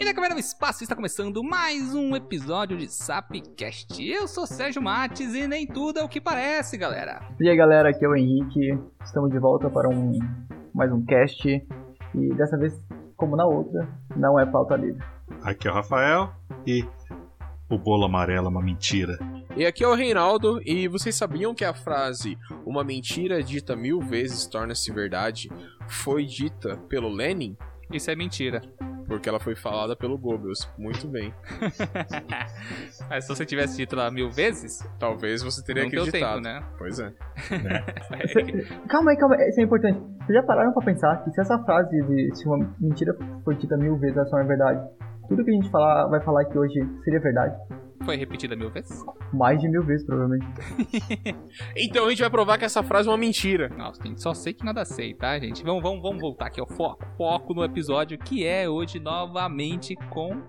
E na câmera no espaço está começando mais um episódio de Sapcast. Eu sou Sérgio Mates e nem tudo é o que parece, galera. E aí galera, aqui é o Henrique. Estamos de volta para um mais um cast e dessa vez, como na outra, não é pauta livre. Aqui é o Rafael e o bolo amarelo é uma mentira. E aqui é o Reinaldo, e vocês sabiam que a frase uma mentira dita mil vezes torna-se verdade foi dita pelo Lenin? Isso é mentira. Porque ela foi falada pelo Goebbels. Muito bem. Mas se você tivesse dito lá mil vezes, talvez você teria não acreditado. Tempo, né? Pois é. é. calma aí, calma aí. Isso é importante. Vocês já pararam pra pensar que se essa frase de se uma mentira foi dita mil vezes, ela só é verdade, tudo que a gente falar, vai falar aqui hoje seria verdade? Foi repetida mil vezes? Mais de mil vezes, provavelmente. então a gente vai provar que essa frase é uma mentira. Nossa, gente, só sei que nada sei, tá, gente? Vamos, vamos, vamos voltar aqui ao foco. Foco no episódio que é hoje novamente com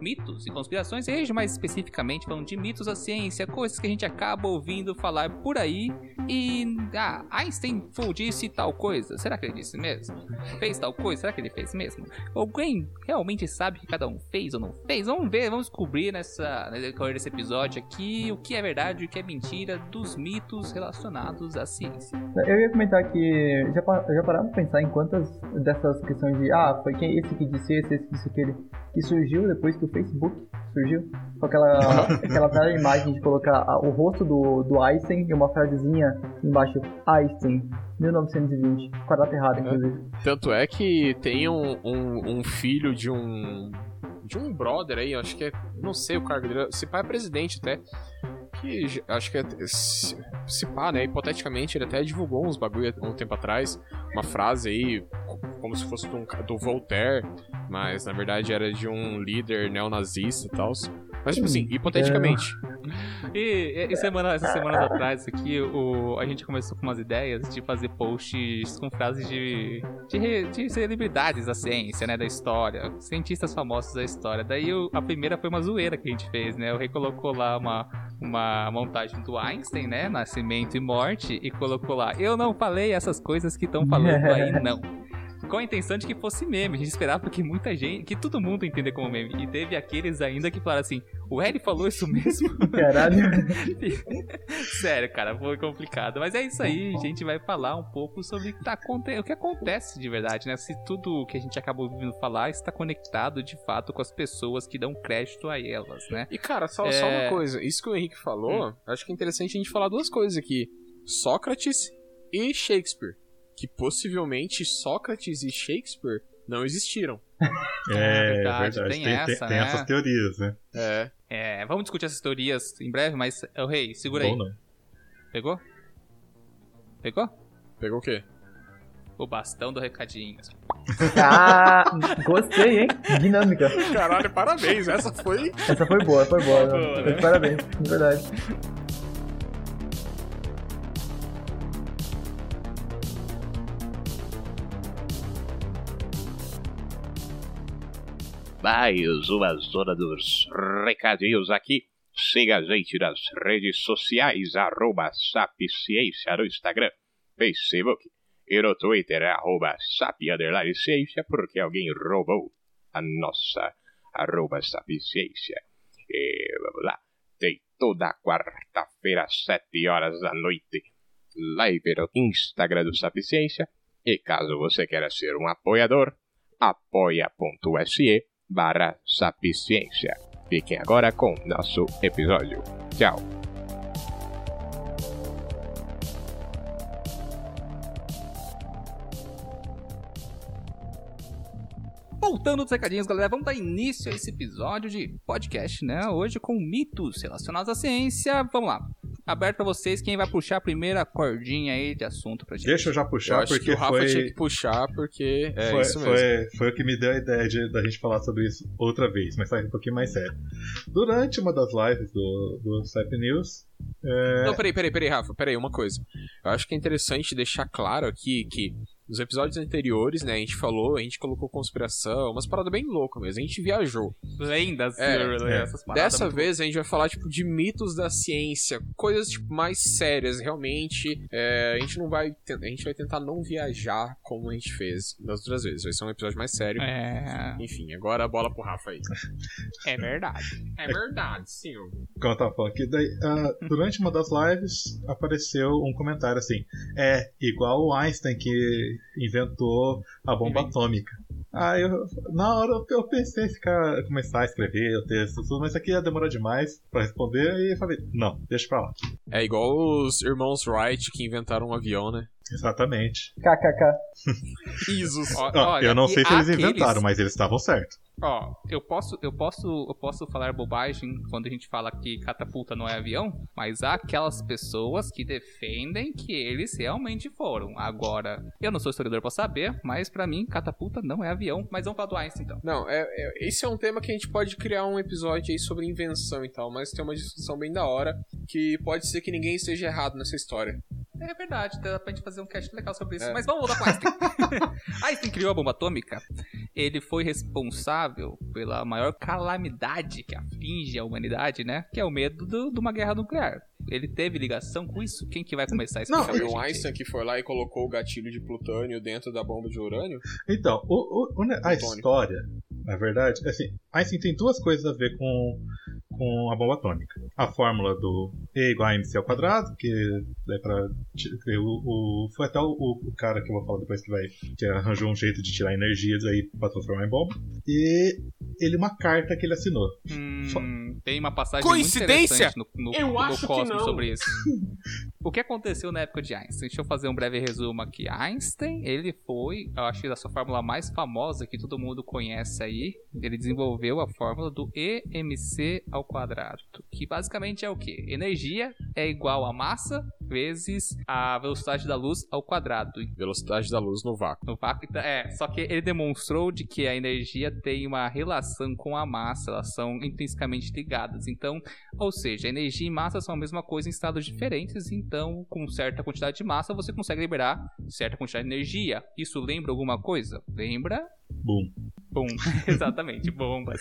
mitos e conspirações, e mais especificamente falando de mitos da ciência, coisas que a gente acaba ouvindo falar por aí. E ah, Einstein disse tal coisa. Será que ele disse mesmo? Fez tal coisa? Será que ele fez mesmo? Alguém realmente sabe que cada um fez ou não fez? Vamos ver, vamos descobrir nessa, no decorrer desse episódio aqui o que é verdade e o que é mentira dos mitos relacionados à ciência. Eu ia comentar que já, já pararam pra pensar em quantas dessas questões de ah, foi quem esse que disse esse, esse que disse aquele, que surgiu depois que o Facebook surgiu, com aquela, aquela velha imagem de colocar o rosto do, do Einstein e uma frasezinha embaixo, Einstein, 1920, quadrado errado, inclusive. Tanto é que tem um, um, um filho de um de um brother aí, acho que é, não sei o cargo dele, se pai é presidente até, que acho que é, se, se pá, né, hipoteticamente ele até divulgou uns bagulho um tempo atrás, uma frase aí, como se fosse do, do Voltaire, mas na verdade era de um líder neonazista e tal. Mas, tipo assim, hipoteticamente. E, e semana, essas semanas atrás aqui, o, a gente começou com umas ideias de fazer posts com frases de, de, de celebridades da ciência, né? Da história. Cientistas famosos da história. Daí o, a primeira foi uma zoeira que a gente fez, né? O Rei colocou lá uma, uma montagem do Einstein, né? Nascimento e morte. E colocou lá, eu não falei essas coisas que estão falando aí, não com a intenção de que fosse meme. A gente esperava que muita gente, que todo mundo entender como meme. E teve aqueles ainda que falaram assim: o Harry falou isso mesmo? Caralho. Sério, cara, foi complicado. Mas é isso aí, a gente vai falar um pouco sobre o que, tá, o que acontece de verdade, né? Se tudo que a gente acabou ouvindo falar está conectado de fato com as pessoas que dão crédito a elas, né? E cara, só, é... só uma coisa: isso que o Henrique falou, hum. acho que é interessante a gente falar duas coisas aqui: Sócrates e Shakespeare que possivelmente Sócrates e Shakespeare não existiram. É, é verdade, verdade. Tem, tem, essa, tem, né? essas teorias, né? É. é. Vamos discutir essas teorias em breve, mas, o oh, rei, segura Bom, aí. Não. Pegou? Pegou? Pegou o quê? O bastão do recadinho. Ah, gostei, hein? Dinâmica. Caralho, parabéns. Essa foi. Essa foi boa, foi boa. boa né? Parabéns, de verdade. Mais uma zona dos recadinhos aqui. Siga a gente nas redes sociais, arroba Sapciência no Instagram, Facebook e no Twitter, arroba Ciência, porque alguém roubou a nossa arroba Sapciência. E vamos lá, tem toda quarta-feira, às 7 horas da noite, live no Instagram do Sapciência. E caso você queira ser um apoiador, apoia.se barra sapiciência. Fiquem agora com nosso episódio. Tchau! Voltando dos recadinhos, galera, vamos dar início a esse episódio de podcast, né? Hoje com mitos relacionados à ciência. Vamos lá aberto pra vocês quem vai puxar a primeira cordinha aí de assunto pra gente. Deixa eu já puxar, eu porque o Rafa foi... tinha que puxar, porque é foi, isso mesmo. Foi, foi o que me deu a ideia de, da gente falar sobre isso outra vez, mas sai um pouquinho mais sério. Durante uma das lives do, do Sap News... É... Não, peraí, peraí, peraí, Rafa, peraí, uma coisa. Eu acho que é interessante deixar claro aqui que Nos episódios anteriores, né, a gente falou, a gente colocou conspiração, umas paradas bem loucas mesmo, a gente viajou. Lendas, É, é. essas paradas. Dessa muito vez a gente vai falar, tipo, de mitos da ciência, coisas, tipo, mais sérias, realmente. É, a gente não vai. A gente vai tentar não viajar como a gente fez das outras vezes. Vai ser um episódio mais sério. É, Enfim, agora a bola pro Rafa aí. é verdade. É verdade, sim. Como eu tava falando aqui, daí, ah, durante uma das lives apareceu um comentário assim: é igual o Einstein que inventou a bomba Inventou. atômica. Aí eu, na hora eu pensei em ficar, começar a escrever o texto, tudo, mas isso aqui ia demorar demais pra responder e eu falei: não, deixa pra lá. É igual os irmãos Wright que inventaram um avião, né? Exatamente. KKK. Isos. Ó, olha, eu não sei se eles aqueles- inventaram, mas eles estavam certos. Ó, eu posso, eu posso, eu posso falar bobagem quando a gente fala que catapulta não é avião, mas há aquelas pessoas que defendem que eles realmente foram. Agora, eu não sou historiador pra saber, mas pra mim catapulta não é avião. Mas vamos falar do Einstein então. Não, é, é- esse é um tema que a gente pode criar um episódio aí sobre invenção e tal, mas tem uma discussão bem da hora que pode ser que ninguém esteja errado nessa história. É verdade, dá pra gente fazer um cast legal sobre isso. É. Mas vamos voltar com Einstein. Einstein criou a bomba atômica. Ele foi responsável pela maior calamidade que aflige a humanidade, né? Que é o medo do- de uma guerra nuclear. Ele teve ligação com isso? Quem que vai começar a explicar Foi o? Einstein que foi lá e colocou o gatilho de plutônio dentro da bomba de urânio? Então, o- o- a história, na verdade, assim, Einstein tem duas coisas a ver com, com a bomba atômica. A fórmula do E igual a mc ao quadrado, que é que O, o- foi até o, o cara que eu vou falar depois que vai. que arranjou um jeito de tirar energias aí pra transformar em bomba. E ele, uma carta que ele assinou. Hum, tem uma passagem Coincidência? muito interessante no, no, Eu no acho que Cosmos não. sobre isso. o que aconteceu na época de Einstein? Deixa eu fazer um breve resumo aqui. Einstein, ele foi, eu acho que a sua fórmula mais famosa que todo mundo conhece aí, ele desenvolveu a fórmula do EMC ao quadrado, que basicamente é o que? Energia é igual a massa vezes a velocidade da luz ao quadrado. Velocidade da luz no vácuo. No vácuo, então, é, só que ele demonstrou de que a energia tem uma relação com a massa, elas são intrinsecamente ligadas. Então, ou seja, energia e massa são a mesma coisa em estados diferentes, então, com certa quantidade de massa, você consegue liberar certa quantidade de energia. Isso lembra alguma coisa? Lembra? Boom. Bom, exatamente, bombas.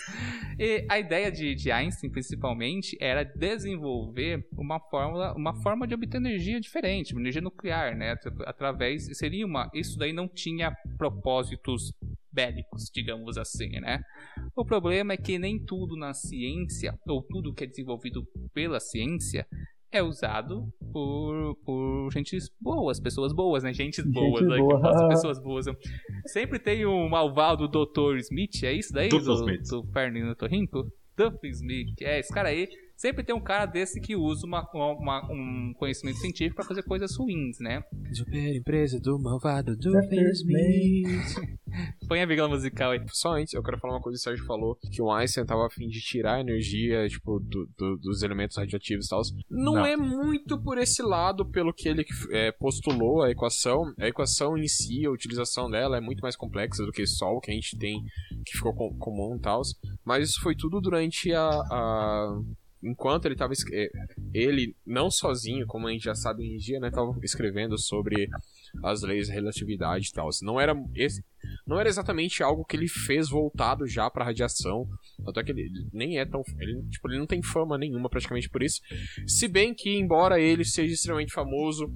E a ideia de, de Einstein, principalmente, era desenvolver uma fórmula, uma forma de obter energia diferente, energia nuclear, né? Atra- Através, seria uma, isso daí não tinha propósitos bélicos, digamos assim, né? O problema é que nem tudo na ciência, ou tudo que é desenvolvido pela ciência, é usado por, por gentes boas, pessoas boas, né? Gentes boas, né? boa. Pessoas boas. Sempre tem o malvado Dr. Smith, é isso daí? Duplo do, Smith. do Fernando Torrinco? Duffy Smith, é, esse cara aí. Sempre tem um cara desse que usa uma, uma- um conhecimento científico pra fazer coisas ruins, né? Super empresa do malvado do. Smith. Põe a vírgula musical aí. Só antes, eu quero falar uma coisa que o Sérgio falou, que o Einstein tava a fim de tirar a energia, tipo, do- do- dos elementos radioativos e tal. Não, Não. é muito por esse lado, pelo que ele é, postulou a equação. A equação em si, a utilização dela é muito mais complexa do que só o que a gente tem, que ficou com- comum e tal. Mas isso foi tudo durante a... a- Enquanto ele tava... es- é, Ele, não sozinho, como a gente já sabe em dia, né? Tava escrevendo sobre as leis da relatividade e tal. Não era... Esse, não era exatamente algo que ele fez voltado já pra radiação. Até que ele nem é tão. Ele, tipo, ele não tem fama nenhuma praticamente por isso. Se bem que, embora ele seja extremamente famoso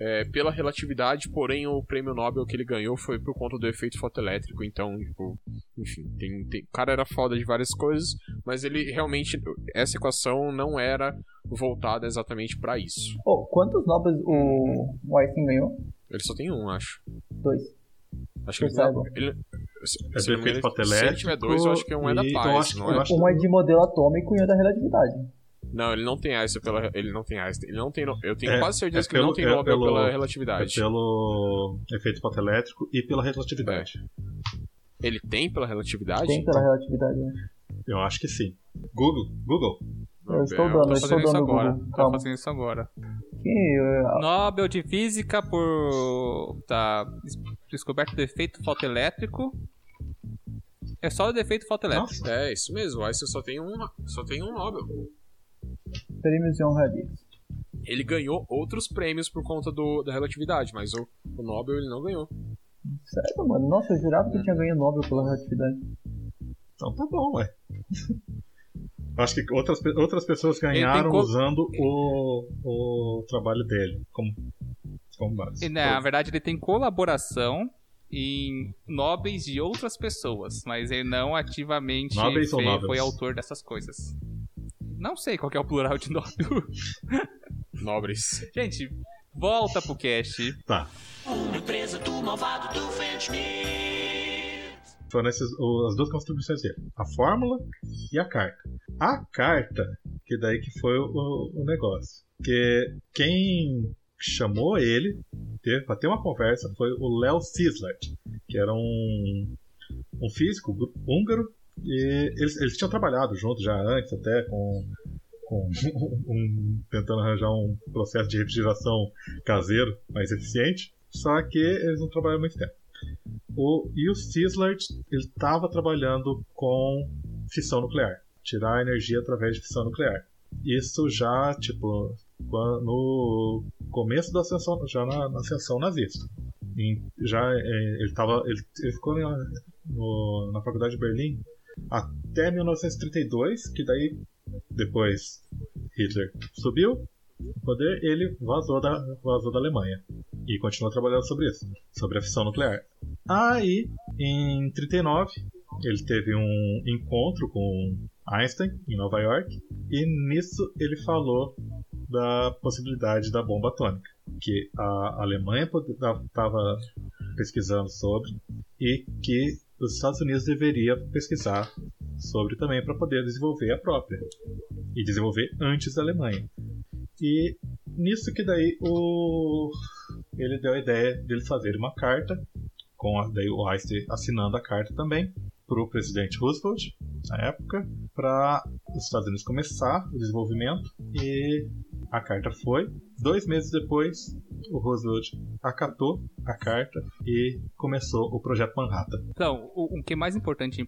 é, pela relatividade, porém o prêmio Nobel que ele ganhou foi por conta do efeito fotoelétrico. Então, tipo, enfim, tem, tem- o cara era foda de várias coisas, mas ele realmente. Essa equação não era voltada exatamente pra isso. Oh, quantos Nobel o, o Einstein ganhou? Ele só tem um, acho. Dois. Acho que ele, ele, se, É se efeito se ele tiver dois, eu acho que um é da paz, acho- não é? Um é de modelo atômico e um é da relatividade. Não, ele não tem Einstein pela. Ele não tem Einstein. Ele não tem. no- Eu tenho É, quase certeza é que ele não pelo- tem é Nobel pelo- pela É relatividade. pelo efeito fotoelétrico e pela relatividade. Ele tem pela relatividade? Tem pela relatividade. né? Eu acho que sim. Google, Google. Eu estou dando, Tô eu estou fazendo isso agora. Google. Tô Calma. fazendo isso agora. Que, eh, Nobel de Física por. Tá. des- Descoberto do efeito fotoelétrico. É só o defeito fotoelétrico. Nossa, É, isso mesmo. O Einstein só tem um, só tem um Nobel. Prêmios e honrarias. Ele ganhou outros prêmios por conta do, da relatividade, mas o, o Nobel ele não ganhou. Sério, mano? Nossa, eu jurava que tinha ganho Nobel pela relatividade. Então tá bom, ué. Acho que outras, outras pessoas ganharam co- usando o, o trabalho dele como, como base. E, né, na verdade, ele tem colaboração em nobres de outras pessoas, mas ele não ativamente foi, foi autor dessas coisas. Não sei qual que é o plural de Nobel. Nobres. Gente, volta pro cast. Tá. Uma empresa do malvado do. Foram essas, as duas contribuições dele. A fórmula e a carta. A carta, que daí que foi o, o negócio. Que quem chamou ele teve, pra ter uma conversa foi o Léo Szilard, que era um, um físico húngaro. E eles, eles tinham trabalhado juntos já antes, até com, com um- tentando arranjar um processo de refrigeração caseiro mais eficiente. Só que eles não trabalharam muito tempo. O, e o ele estava trabalhando com fissão nuclear, tirar energia através de fissão nuclear. Isso já, tipo, no começo da ascensão, já na, na ascensão nazista. Em- já é, ele tava, ele, ele ficou na, no- na faculdade de Berlim até 1932, que daí depois Hitler subiu no poder, ele vazou da, vazou da Alemanha e continuou trabalhando sobre isso, sobre a fissão nuclear. Aí, em 39, ele teve um encontro com Einstein em Nova York e nisso ele falou da possibilidade da bomba atômica, que a Alemanha estava pesquisando sobre e que os Estados Unidos deveria pesquisar sobre também para poder desenvolver a própria e desenvolver antes da Alemanha. E nisso que daí o ele deu a ideia dele fazer uma carta com a, daí o Einstein assinando a carta também para o presidente Roosevelt na época para os Estados Unidos começar o desenvolvimento e a carta foi dois meses depois o Roosevelt acatou a carta e começou o projeto Manhattan Então, o, o que é mais importante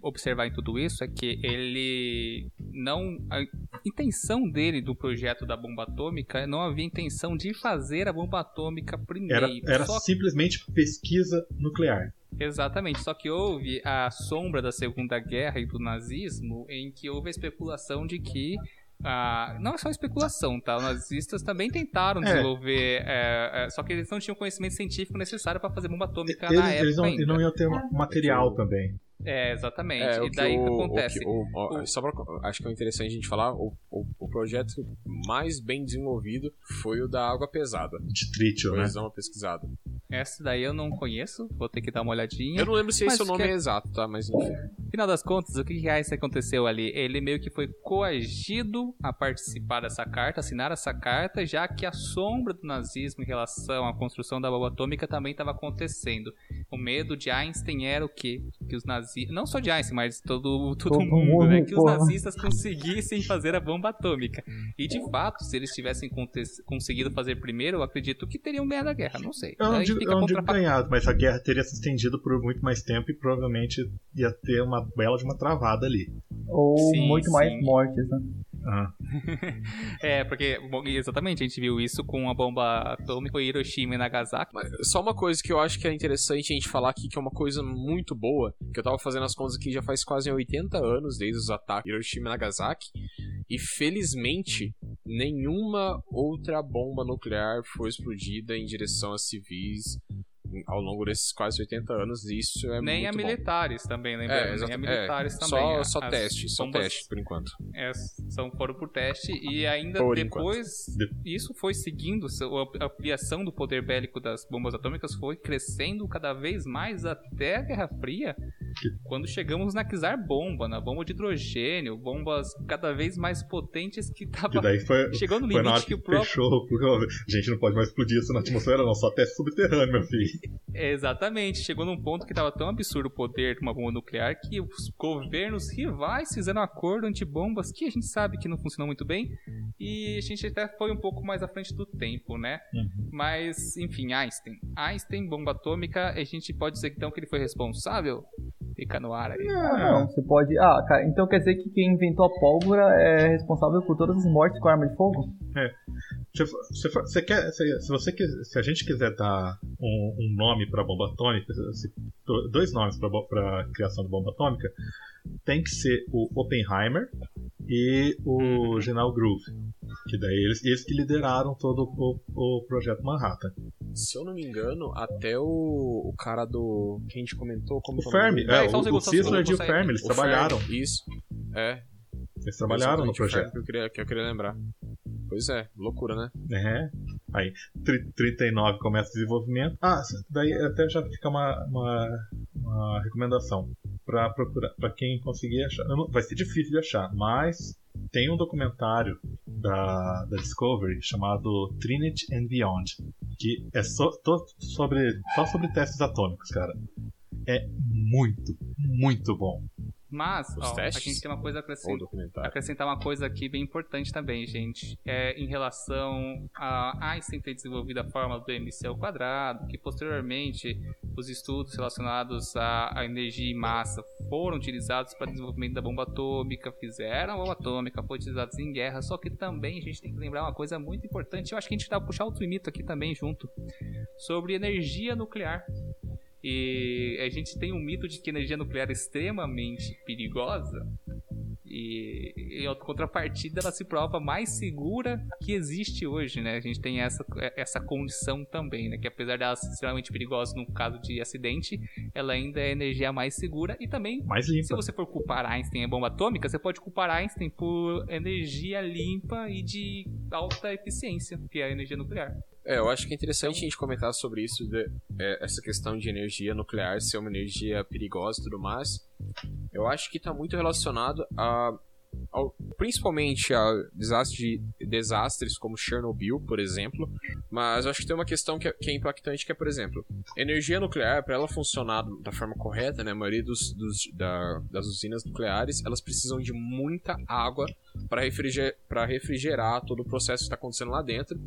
observar em tudo isso é que ele não. A intenção dele do projeto da bomba atômica não havia intenção de fazer a bomba atômica primeiro. era, era simplesmente pesquisa nuclear Exatamente, só que houve a sombra da Segunda Guerra e do nazismo, em que houve a especulação de que. Ah, não é só especulação, tá? Os nazistas também tentaram É. desenvolver. é, é, só que eles não tinham o conhecimento científico necessário para fazer bomba atômica eles, na época. eles não, ainda. não iam ter material também É, exatamente. É, o e que daí o que o- o acontece? que o- O- Só pra, acho que é interessante a gente falar, o, o, o projeto mais bem desenvolvido foi o da água pesada. de trítio, né? Dá uma pesquisada. Essa daí eu não conheço, vou ter que dar uma olhadinha. Eu não lembro se esse é o nome que- é exato, tá? Mas enfim. Final das contas, o que que Einstein aconteceu ali? Ele meio que foi coagido a participar dessa carta, assinar essa carta, já que a sombra do nazismo em relação à construção da bomba atômica também estava acontecendo. O medo de Einstein era o quê? Que os nazistas, não só de Einstein, mas todo, todo Todo mundo, mundo, né? Que os nazistas conseguissem fazer a bomba atômica. E de fato, se eles tivessem conte- conseguido fazer primeiro, eu acredito que teriam ganhado a guerra, não sei. Eu não digo, fica eu não digo ganhado, mas a guerra teria se estendido por muito mais tempo e provavelmente ia ter uma bela de uma travada ali. Ou Sim, muito mais sim. mortes, né? Ah, É, porque bom, exatamente a gente viu isso com a bomba atômica em Hiroshima e Nagasaki. Mas só uma coisa que eu acho que é interessante a gente falar aqui, que é uma coisa muito boa, que eu tava fazendo as contas aqui já faz quase 80 anos desde os ataques de Hiroshima e Nagasaki, e felizmente nenhuma outra bomba nuclear foi explodida em direção a civis ao longo desses quase 80 anos, isso é Nem a muito bom. militares também, lembrando. É, Nem a exato- militares é, também. Só, só as teste, só teste, por enquanto. é, são, foram por teste e ainda Por depois De- isso foi seguindo, a ampliação do poder bélico das bombas atômicas foi crescendo cada vez mais até a Guerra Fria, quando chegamos na Czar bomba, na bomba de hidrogênio, bombas cada vez mais potentes que que tava daí foi, chegando no foi na hora limite que que o próprio fechou. porque, A gente não pode mais explodir isso na atmosfera, não, só até subterrâneo, meu filho. Exatamente, chegou num ponto que estava tão absurdo o poder de uma bomba nuclear que os governos rivais fizeram um acordo antibombas que a gente sabe que não funcionou muito bem e a gente até foi um pouco mais à frente do tempo, né? Uhum. Mas, enfim, Einstein. Einstein, bomba atômica, a gente pode dizer então que ele foi responsável? Fica no ar aí. Ah, não, você pode. Ah, cara, então quer dizer que quem inventou a pólvora é responsável por todas as mortes com arma de fogo? Se, se você quer, se, se você quis- se a gente quiser dar um, um nome para bomba atômica, se- do- dois nomes para a criação da bomba atômica, tem que ser o Oppenheimer e o General Groove. Que daí eles, eles que lideraram todo o, o projeto Manhattan. Se eu não me engano, até o, o cara do. que a gente comentou, como O que é o Fermi, é, É, um o, o Sisler e o. Fermi, eles O trabalharam. Fermi, Isso. É. Eles trabalharam no o Fermi projeto. Que eu, queria, que eu queria lembrar. Pois é, loucura, né? É. Aí, tri- 39 começa o desenvolvimento. Ah, daí até já fica uma, uma, uma recomendação para procurar, para quem conseguir achar. Não- Vai ser difícil de achar, mas tem um documentário da, da Discovery chamado Trinity and Beyond, que é só, to- sobre, só sobre testes atômicos, cara. É muito, muito bom. Mas, ó, a gente tem uma coisa a acrescentar. acrescentar uma coisa aqui bem importante também, gente. É em relação a Einstein ter desenvolvido a fórmula do mc ao quadrado, que posteriormente os estudos relacionados à, energia e massa foram utilizados para o desenvolvimento da bomba atômica, fizeram a bomba atômica, foram utilizados em guerra, só que também a gente tem que lembrar uma coisa muito importante, eu acho que a gente dá puxar outro mito aqui também junto, sobre energia nuclear. E a gente tem um mito de que energia nuclear é extremamente perigosa. E em contrapartida, ela se prova mais segura que existe hoje, né? A gente tem essa, essa condição também, né? Que apesar dela ser extremamente perigosa no caso de acidente, ela ainda é a energia mais segura e também Mais se limpa. você for culpar Einstein em bomba atômica, você pode culpar Einstein por energia limpa e de alta eficiência, que é a energia nuclear. É, eu acho que é interessante a gente comentar sobre isso, de- é, essa questão de energia nuclear ser uma energia perigosa e tudo mais. Eu acho que está muito relacionado a, ao- principalmente a desastre, desastres como Chernobyl, por exemplo. Mas acho que tem uma questão que é, que é impactante, que é, por exemplo, energia nuclear, para ela funcionar da forma correta, né, a maioria dos, dos- da- das usinas nucleares, elas precisam de muita água para refrigerar, refrigerar todo o processo que está acontecendo lá dentro.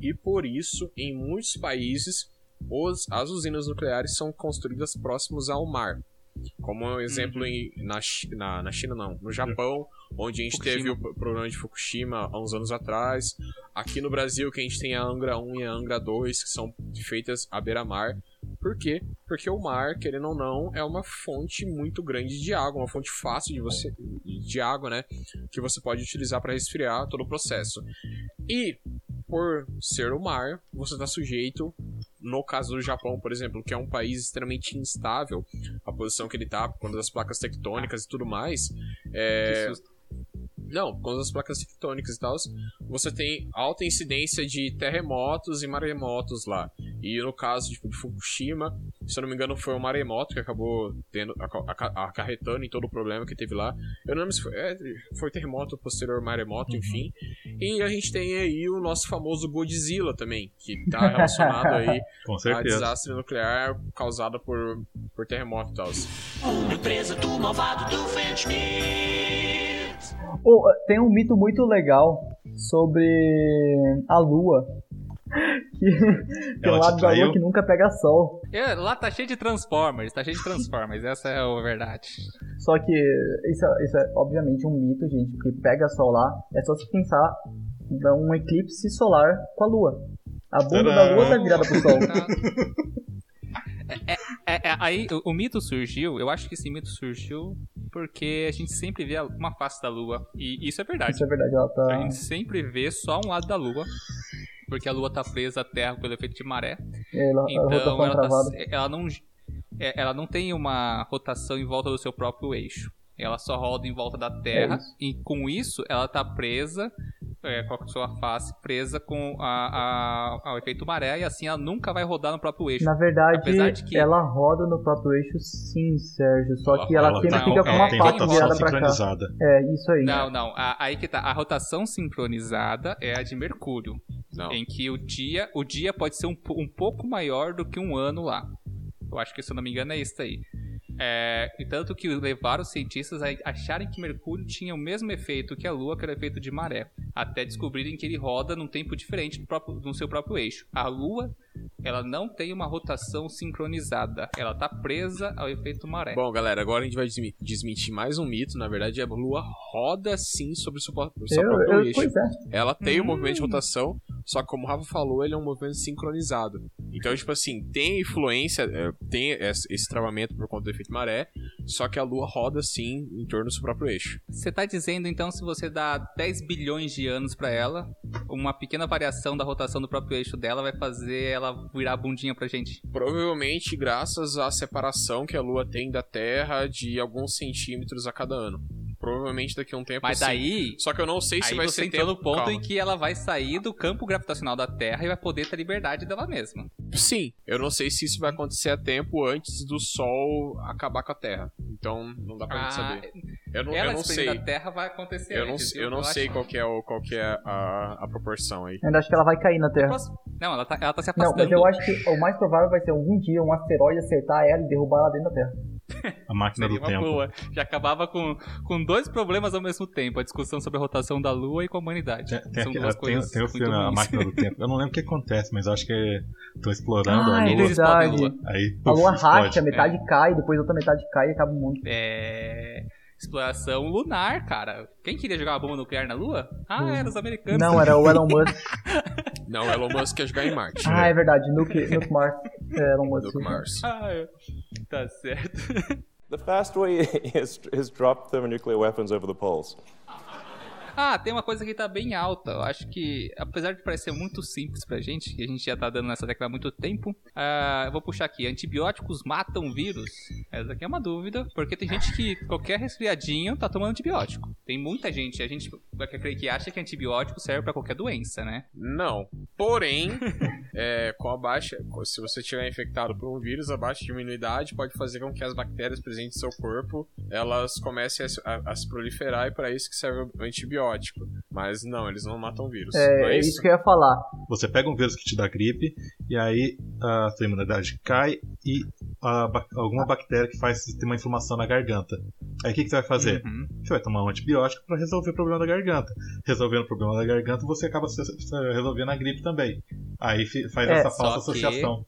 E por isso, em muitos países, os- as usinas nucleares são construídas próximos ao mar. Como um exemplo em, na, na, na China, não, no Japão, onde a gente Fukushima. teve o pro- problema de Fukushima há uns anos atrás. Aqui no Brasil, que a gente tem a Angra 1 e a Angra 2, que são feitas à beira-mar. Por quê? Porque o mar, querendo ou não, é uma fonte muito grande de água, uma fonte fácil de você de água, né, que você pode utilizar para resfriar todo o processo. E por ser o mar, você está sujeito, no caso do Japão, por exemplo, que é um país extremamente instável, a posição que ele está, por conta das placas tectônicas e tudo mais, é, não, por conta das placas tectônicas e tal, você tem alta incidência de terremotos e maremotos lá. E no caso tipo, de Fukushima, se eu não me engano, foi um maremoto que acabou tendo, aca- aca- acarretando em todo o problema que teve lá. Eu não lembro se foi, é, foi terremoto, posterior maremoto, enfim. E a gente tem aí o nosso famoso Godzilla também, que tá relacionado aí a desastre nuclear causado por, por terremoto e tal. Uma empresa do malvado do. Oh, tem um mito muito legal sobre a lua. Que tem um lado da lua que nunca pega sol. É, lá tá cheio de Transformers, tá cheio de Transformers, essa é a verdade. Só que isso, é- isso é obviamente um mito, gente, porque pega sol lá. É só se pensar dar um eclipse solar com a lua. A bunda da Tadã! lua tá virada pro sol. É, é, é, aí o, o mito surgiu, eu acho que esse mito surgiu porque a gente sempre vê a- uma face da lua. E isso é verdade. Isso é verdade, ela A tá. gente sempre vê só um lado da lua. Porque a lua tá presa à Terra pelo efeito de maré. Ela, a Então rotação ela, tá- travada. ela não é, ela não tem uma rotação em volta do seu próprio eixo. Ela só roda em volta da Terra É e com isso ela tá presa é, com a sua face presa com a, a- ao efeito maré e assim ela nunca vai rodar no próprio eixo. Na verdade, Apesar de que- ela roda no próprio eixo sim, Sérgio. Só Ela que ela, roda, sempre não, fica com é, uma rotação virada pra cá. É, isso aí. Não, não. A- aí que tá. A rotação sincronizada é a de Mercúrio. Não. Em que o dia, o dia pode ser um, um pouco maior do que um ano lá. Eu acho que, se eu não me engano, é isso aí. É, e tanto que levaram os cientistas a acharem que Mercúrio tinha o mesmo efeito que a Lua, que era o efeito de maré. Até descobrirem que ele roda num tempo diferente do, próprio, do seu próprio eixo. A Lua, ela não tem uma rotação sincronizada. Ela tá presa ao efeito maré. Bom, galera, agora a gente vai desmentir mais um mito. Na verdade, a Lua roda sim sobre o seu, pró- o seu Eu, próprio eu, eixo. pois é. Ela tem o Hum. movimento de rotação, Só que como o Rafa falou, ele é um movimento sincronizado. Então, tipo assim, tem influência, é, tem esse travamento por conta do efeito maré, só que a Lua roda sim em torno do seu próprio eixo. Você tá dizendo então se você dá 10 bilhões de anos pra ela, uma pequena variação da rotação do próprio eixo dela vai fazer ela virar a bundinha pra gente. Provavelmente graças à separação que a Lua tem da Terra de alguns centímetros a cada ano. Provavelmente daqui a um tempo Mas sim. daí, Só que eu não sei se aí vai você ser entrou no tempo- ponto Calma. em que ela vai sair do campo gravitacional da Terra e vai poder ter liberdade dela mesma. Sim, eu não sei se isso vai acontecer a tempo antes do Sol acabar com a Terra. Então não dá pra gente Ah, saber. Eu não, eu ela não desprender sei. da Terra vai acontecer Eu não, antes, eu não acho. sei qual que é, o, qual que é a, a proporção aí. Eu ainda acho que ela vai cair na Terra. Não, ela tá, ela tá se Não, afastando. mas eu acho que o mais provável vai ser algum dia um asteroide acertar ela e derrubar ela dentro da Terra. A máquina Seria do tempo. boa. Já acabava com, com dois problemas ao mesmo tempo: a discussão sobre a rotação da Lua e com a humanidade. Tem, tem, São duas tem- coisas tem o muito filme A ruins. Máquina do Tempo. Eu não lembro o que acontece, mas acho que estão explorando Ah, a é Lua. A verdade. A lua racha, explode. metade cai, depois a outra metade cai e acaba o mundo. É. Exploração lunar, cara. Quem queria jogar uma bomba nuclear na Lua? Ah, eram os americanos. Não, era o Elon Musk. Não, Elon Musk quer jogar em Marte. ah, é verdade, Nuke, Nuke Mars. É, Elon Musk. Do Mars. Ah, é. tá certo. The fast way is, is drop thermonuclear weapons over the poles. Ah, tem uma coisa que tá bem alta. Eu acho que, apesar de parecer muito simples pra gente, que a gente já tá dando nessa tecla há muito tempo, ah, eu vou puxar aqui. Antibióticos matam vírus? Essa aqui é uma dúvida, porque tem gente que qualquer resfriadinho tá tomando antibiótico. Tem muita gente, a gente vai que acha que antibiótico serve pra qualquer doença, né? Não. Porém, é, com a baixa. Se você estiver infectado por um vírus, a baixa de imunidade pode fazer com que as bactérias presentes no seu corpo elas comecem a, a- a se proliferar e para isso que serve o antibiótico. Mas não, eles não matam vírus. É, não é isso que eu ia falar. Você pega um vírus que te dá gripe, e aí a sua imunidade cai e a alguma bactéria que faz ter uma inflamação na garganta. Aí o que, que você vai fazer? Uhum. Você vai tomar um antibiótico para resolver o problema da garganta. Resolvendo o problema da garganta, você acaba se- se- resolvendo a gripe também. Aí faz É, essa falsa que- associação.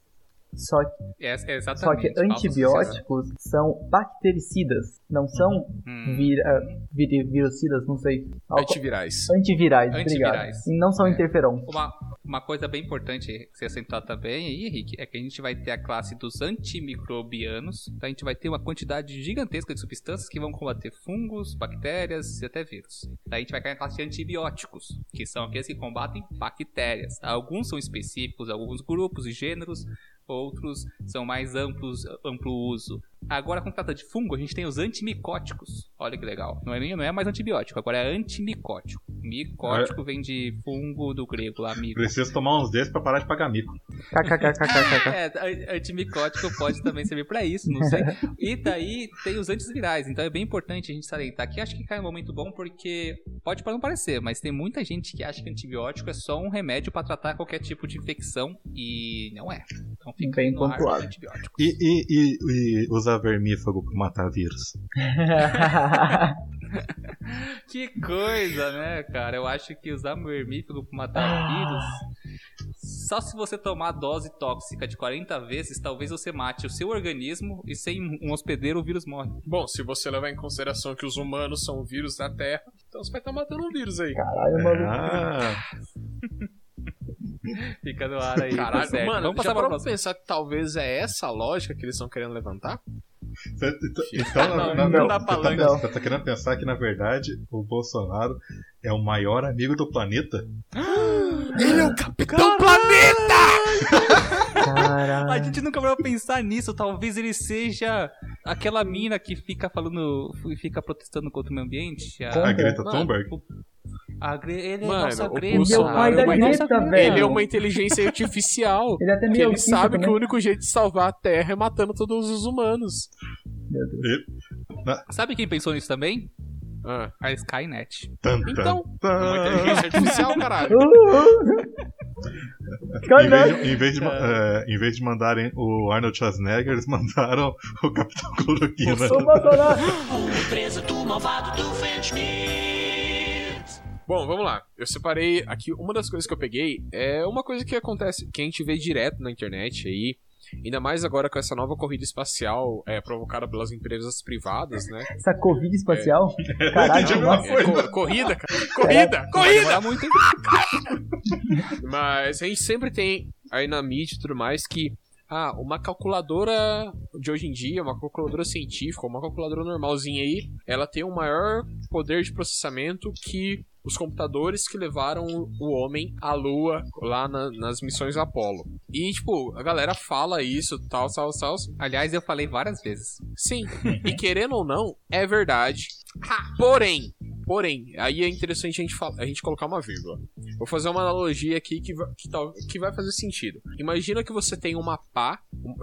Só que, É, é só que antibióticos são bactericidas, não são Hum. vir, ah, vir, virocidas, não sei. Antivirais. Antivirais, Antivirais. obrigado. E não são É. interferons. Uma, uma coisa bem importante que você acentuar também aí, Henrique, é que a gente vai ter a classe dos antimicrobianos. Então a gente vai ter uma quantidade gigantesca de substâncias que vão combater fungos, bactérias e até vírus. Daí a gente vai cair na classe de antibióticos, que são aqueles que combatem bactérias. Alguns são específicos, alguns grupos e gêneros, outros são mais amplos, amplo uso. Agora, quando trata de fungo, a gente tem os antimicóticos. Olha que legal. Não é, nem- não é mais antibiótico, agora é antimicótico. Micótico vem de fungo do grego lá, mico. Preciso tomar uns desses pra parar de pagar mico. KKKKKK. É, an- antimicótico pode também servir pra isso, não sei. E daí tem os antivirais, então é bem importante a gente salientar aqui. Acho que cai um momento bom porque pode não parecer, mas tem muita gente que acha que antibiótico é só um remédio pra tratar qualquer tipo de infecção e não é. Então fica Bem no pontuado. E, e, e, e usar vermífugo pra matar vírus. Que coisa, né, cara? Eu acho que usar vermífugo pra matar vírus. Só se você tomar a dose tóxica de 40 vezes, talvez você mate o seu organismo e sem um hospedeiro o vírus morre. Bom, se você levar em consideração que os humanos são o vírus da Terra, então você vai estar matando um vírus aí. Caralho, maluco. Ah, Fica no ar aí. tá Caralho, certo. mano, Vamos já passar para pra próximo. pensar que talvez é essa a lógica que eles estão querendo levantar? Cê- Então, Não, na- não na- dá você pra tá, você tá querendo pensar que, na verdade, o Bolsonaro é o maior amigo do planeta? Ele é o Capitão Planeta! A Caralho. gente nunca vai pensar nisso. Talvez ele seja aquela mina que fica falando. fica protestando contra o meio ambiente. A, A Greta Mano, Thunberg? a Gre- ele é Mano, nossa o Greta. É o pai da Ele é nossa Greta, Greta. velho. Ele é uma inteligência artificial. Ele é até que meio ele sabe que também. o único jeito de salvar a Terra é matando todos os humanos. Meu Deus. Sabe quem pensou nisso também? Ah, A Skynet. Tan, tan, Então, tan. é uma inteligência artificial, caralho. Em vez, de, em, vez de, ma- é, em vez de mandarem o Arnold Schwarzenegger, eles mandaram o Capitão Cloroquina. Ô, Bolsonaro. O presidente malvado do Fenschmidt. Bom, vamos lá. Eu separei aqui uma das coisas que eu peguei é uma coisa que acontece, que a gente vê direto na internet aí, Ainda mais agora com essa nova corrida espacial é, provocada pelas empresas privadas, né? Essa Covid espacial? Caralho, Já nossa. É, co- corrida, cara. Corrida! Vai Corrida! muito? Mas a gente sempre tem aí na mídia e tudo mais que ah, uma calculadora de hoje em dia, uma calculadora científica, uma calculadora normalzinha aí, ela tem um maior poder de processamento que os computadores que levaram o homem à lua lá na- nas missões Apollo. E, tipo, a galera fala isso, tal, tal, tal. Aliás, eu falei várias vezes. Sim, e querendo ou não, é verdade. Porém, porém, aí é interessante a gente, a gente colocar uma vírgula. Vou fazer uma analogia aqui que, va- que, tal- que vai fazer sentido. Imagina que você tem uma pá. um-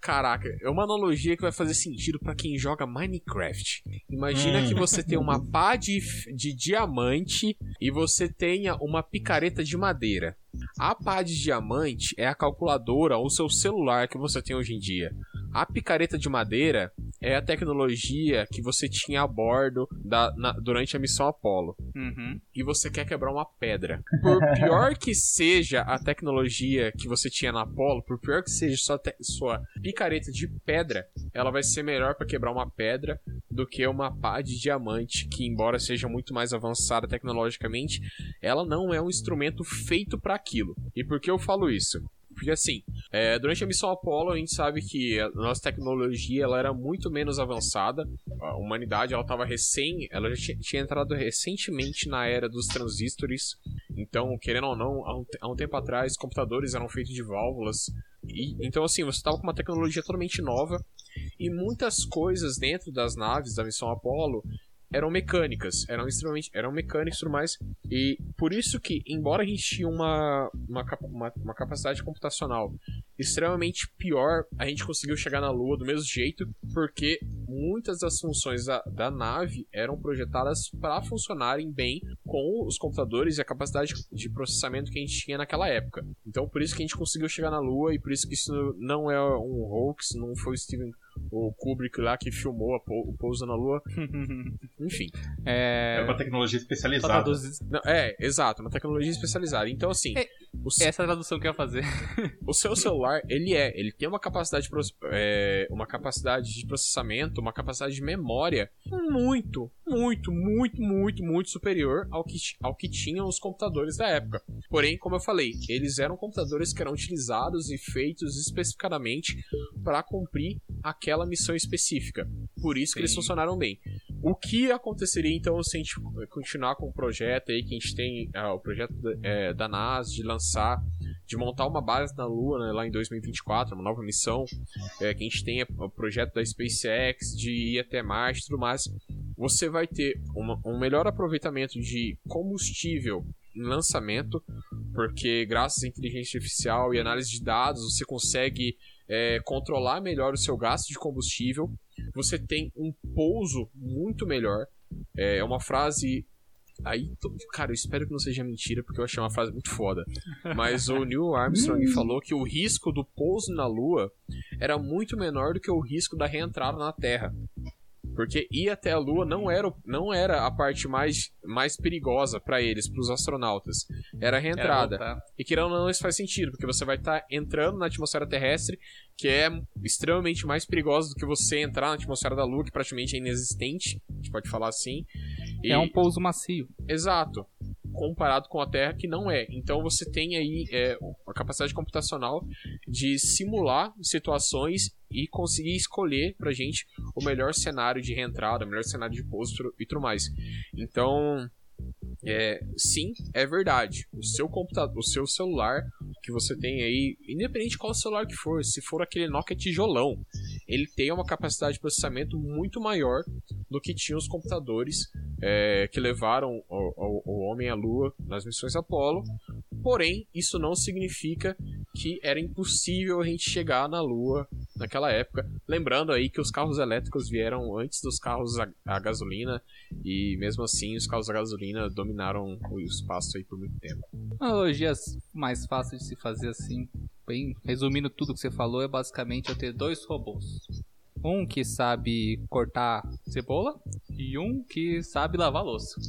caraca, é uma analogia que vai fazer sentido pra quem joga Minecraft. Imagina Hum. que você tem uma pá de, de diamante e você tenha uma picareta de madeira. A pá de diamante é a calculadora ou seu celular que você tem hoje em dia. A picareta de madeira é a tecnologia que você tinha a bordo da- na- durante a missão Apollo. Uhum. E você quer quebrar uma pedra. Por pior que seja a tecnologia que você tinha na Apollo, por pior que seja sua, sua picareta de pedra, ela vai ser melhor para quebrar uma pedra do que uma pá de diamante, que embora seja muito mais avançada tecnologicamente, ela não é um instrumento feito para aquilo. E por que eu falo isso? Porque assim, é, durante a missão Apollo a gente sabe que a nossa tecnologia ela era muito menos avançada. A humanidade ela estava recém, ela já tinha, entrado recentemente na era dos transistores. Então, querendo ou não, há um, há um tempo atrás, computadores eram feitos de válvulas. E, então, assim, você estava com uma tecnologia totalmente nova. E muitas coisas dentro das naves da missão Apollo eram mecânicas, eram extremamente, eram mecânicas e tudo mais. E por isso que, embora a gente tinha uma, uma, uma, uma capacidade computacional extremamente pior, a gente conseguiu chegar na Lua do mesmo jeito, porque muitas das funções da, da nave eram projetadas para funcionarem bem com os computadores e a capacidade de processamento que a gente tinha naquela época. Então, por isso que a gente conseguiu chegar na Lua e por isso que isso não é um hoax, não foi o Steven o Kubrick lá que filmou a pou- o pouso na Lua. Enfim. É... É uma tecnologia especializada. traduzir- Não, é, exato, uma tecnologia especializada. Então, assim, É, o, se- Essa é a tradução que eu ia fazer. o seu celular, ele é, ele tem uma capacidade, de é, uma capacidade de processamento, uma capacidade de memória muito, muito, muito, muito, muito superior ao que, ao que tinham os computadores da época. Porém, como eu falei, eles eram computadores que eram utilizados e feitos especificadamente para cumprir aquela missão específica. Por isso que eles Sim. funcionaram bem. O que aconteceria então se a gente continuar com o projeto aí que a gente tem, ah, o projeto da, é, da NASA de lançar, de montar uma base na Lua né, lá em 2024, uma nova missão, é, que a gente tenha o projeto da SpaceX de ir até Marte e tudo mais, você vai ter uma- um melhor aproveitamento de combustível em lançamento, porque graças à inteligência artificial e análise de dados você consegue é, controlar melhor o seu gasto de combustível. Você tem um pouso muito melhor. É é uma frase. Aí, cara, eu espero que não seja mentira, porque eu achei uma frase muito foda. Mas o Neil Armstrong falou que o risco do pouso na Lua era muito menor do que o risco da reentrada na Terra. Porque ir até a Lua não era, não era a parte mais, mais perigosa para eles, para os astronautas. Era a Era reentrada. voltar. E querendo ou não, isso faz sentido, porque você vai estar entrando na atmosfera terrestre, que é extremamente mais perigosa do que você entrar na atmosfera da Lua, que praticamente é inexistente, a gente pode falar assim. E- É um pouso macio. Exato. Comparado com a Terra, que não é. Então você tem aí é, a capacidade computacional de simular situações e conseguir escolher pra gente o melhor cenário de reentrada, o melhor cenário de pouso e tudo mais. Então, é, sim, é verdade. O seu computador, o seu celular que você tem aí, independente de qual celular que for, se for aquele Nokia tijolão, ele tem uma capacidade de processamento muito maior do que tinham os computadores é, que levaram o, o- o homem à Lua nas missões Apollo. Porém, isso não significa que era impossível a gente chegar na Lua naquela época. Lembrando aí que os carros elétricos vieram antes dos carros a, a gasolina e mesmo assim os carros a gasolina dominaram o espaço aí por muito tempo. Analogias mais fáceis de se fazer assim, bem resumindo tudo que você falou, é basicamente eu ter dois robôs. Um que sabe cortar cebola e um que sabe lavar louça.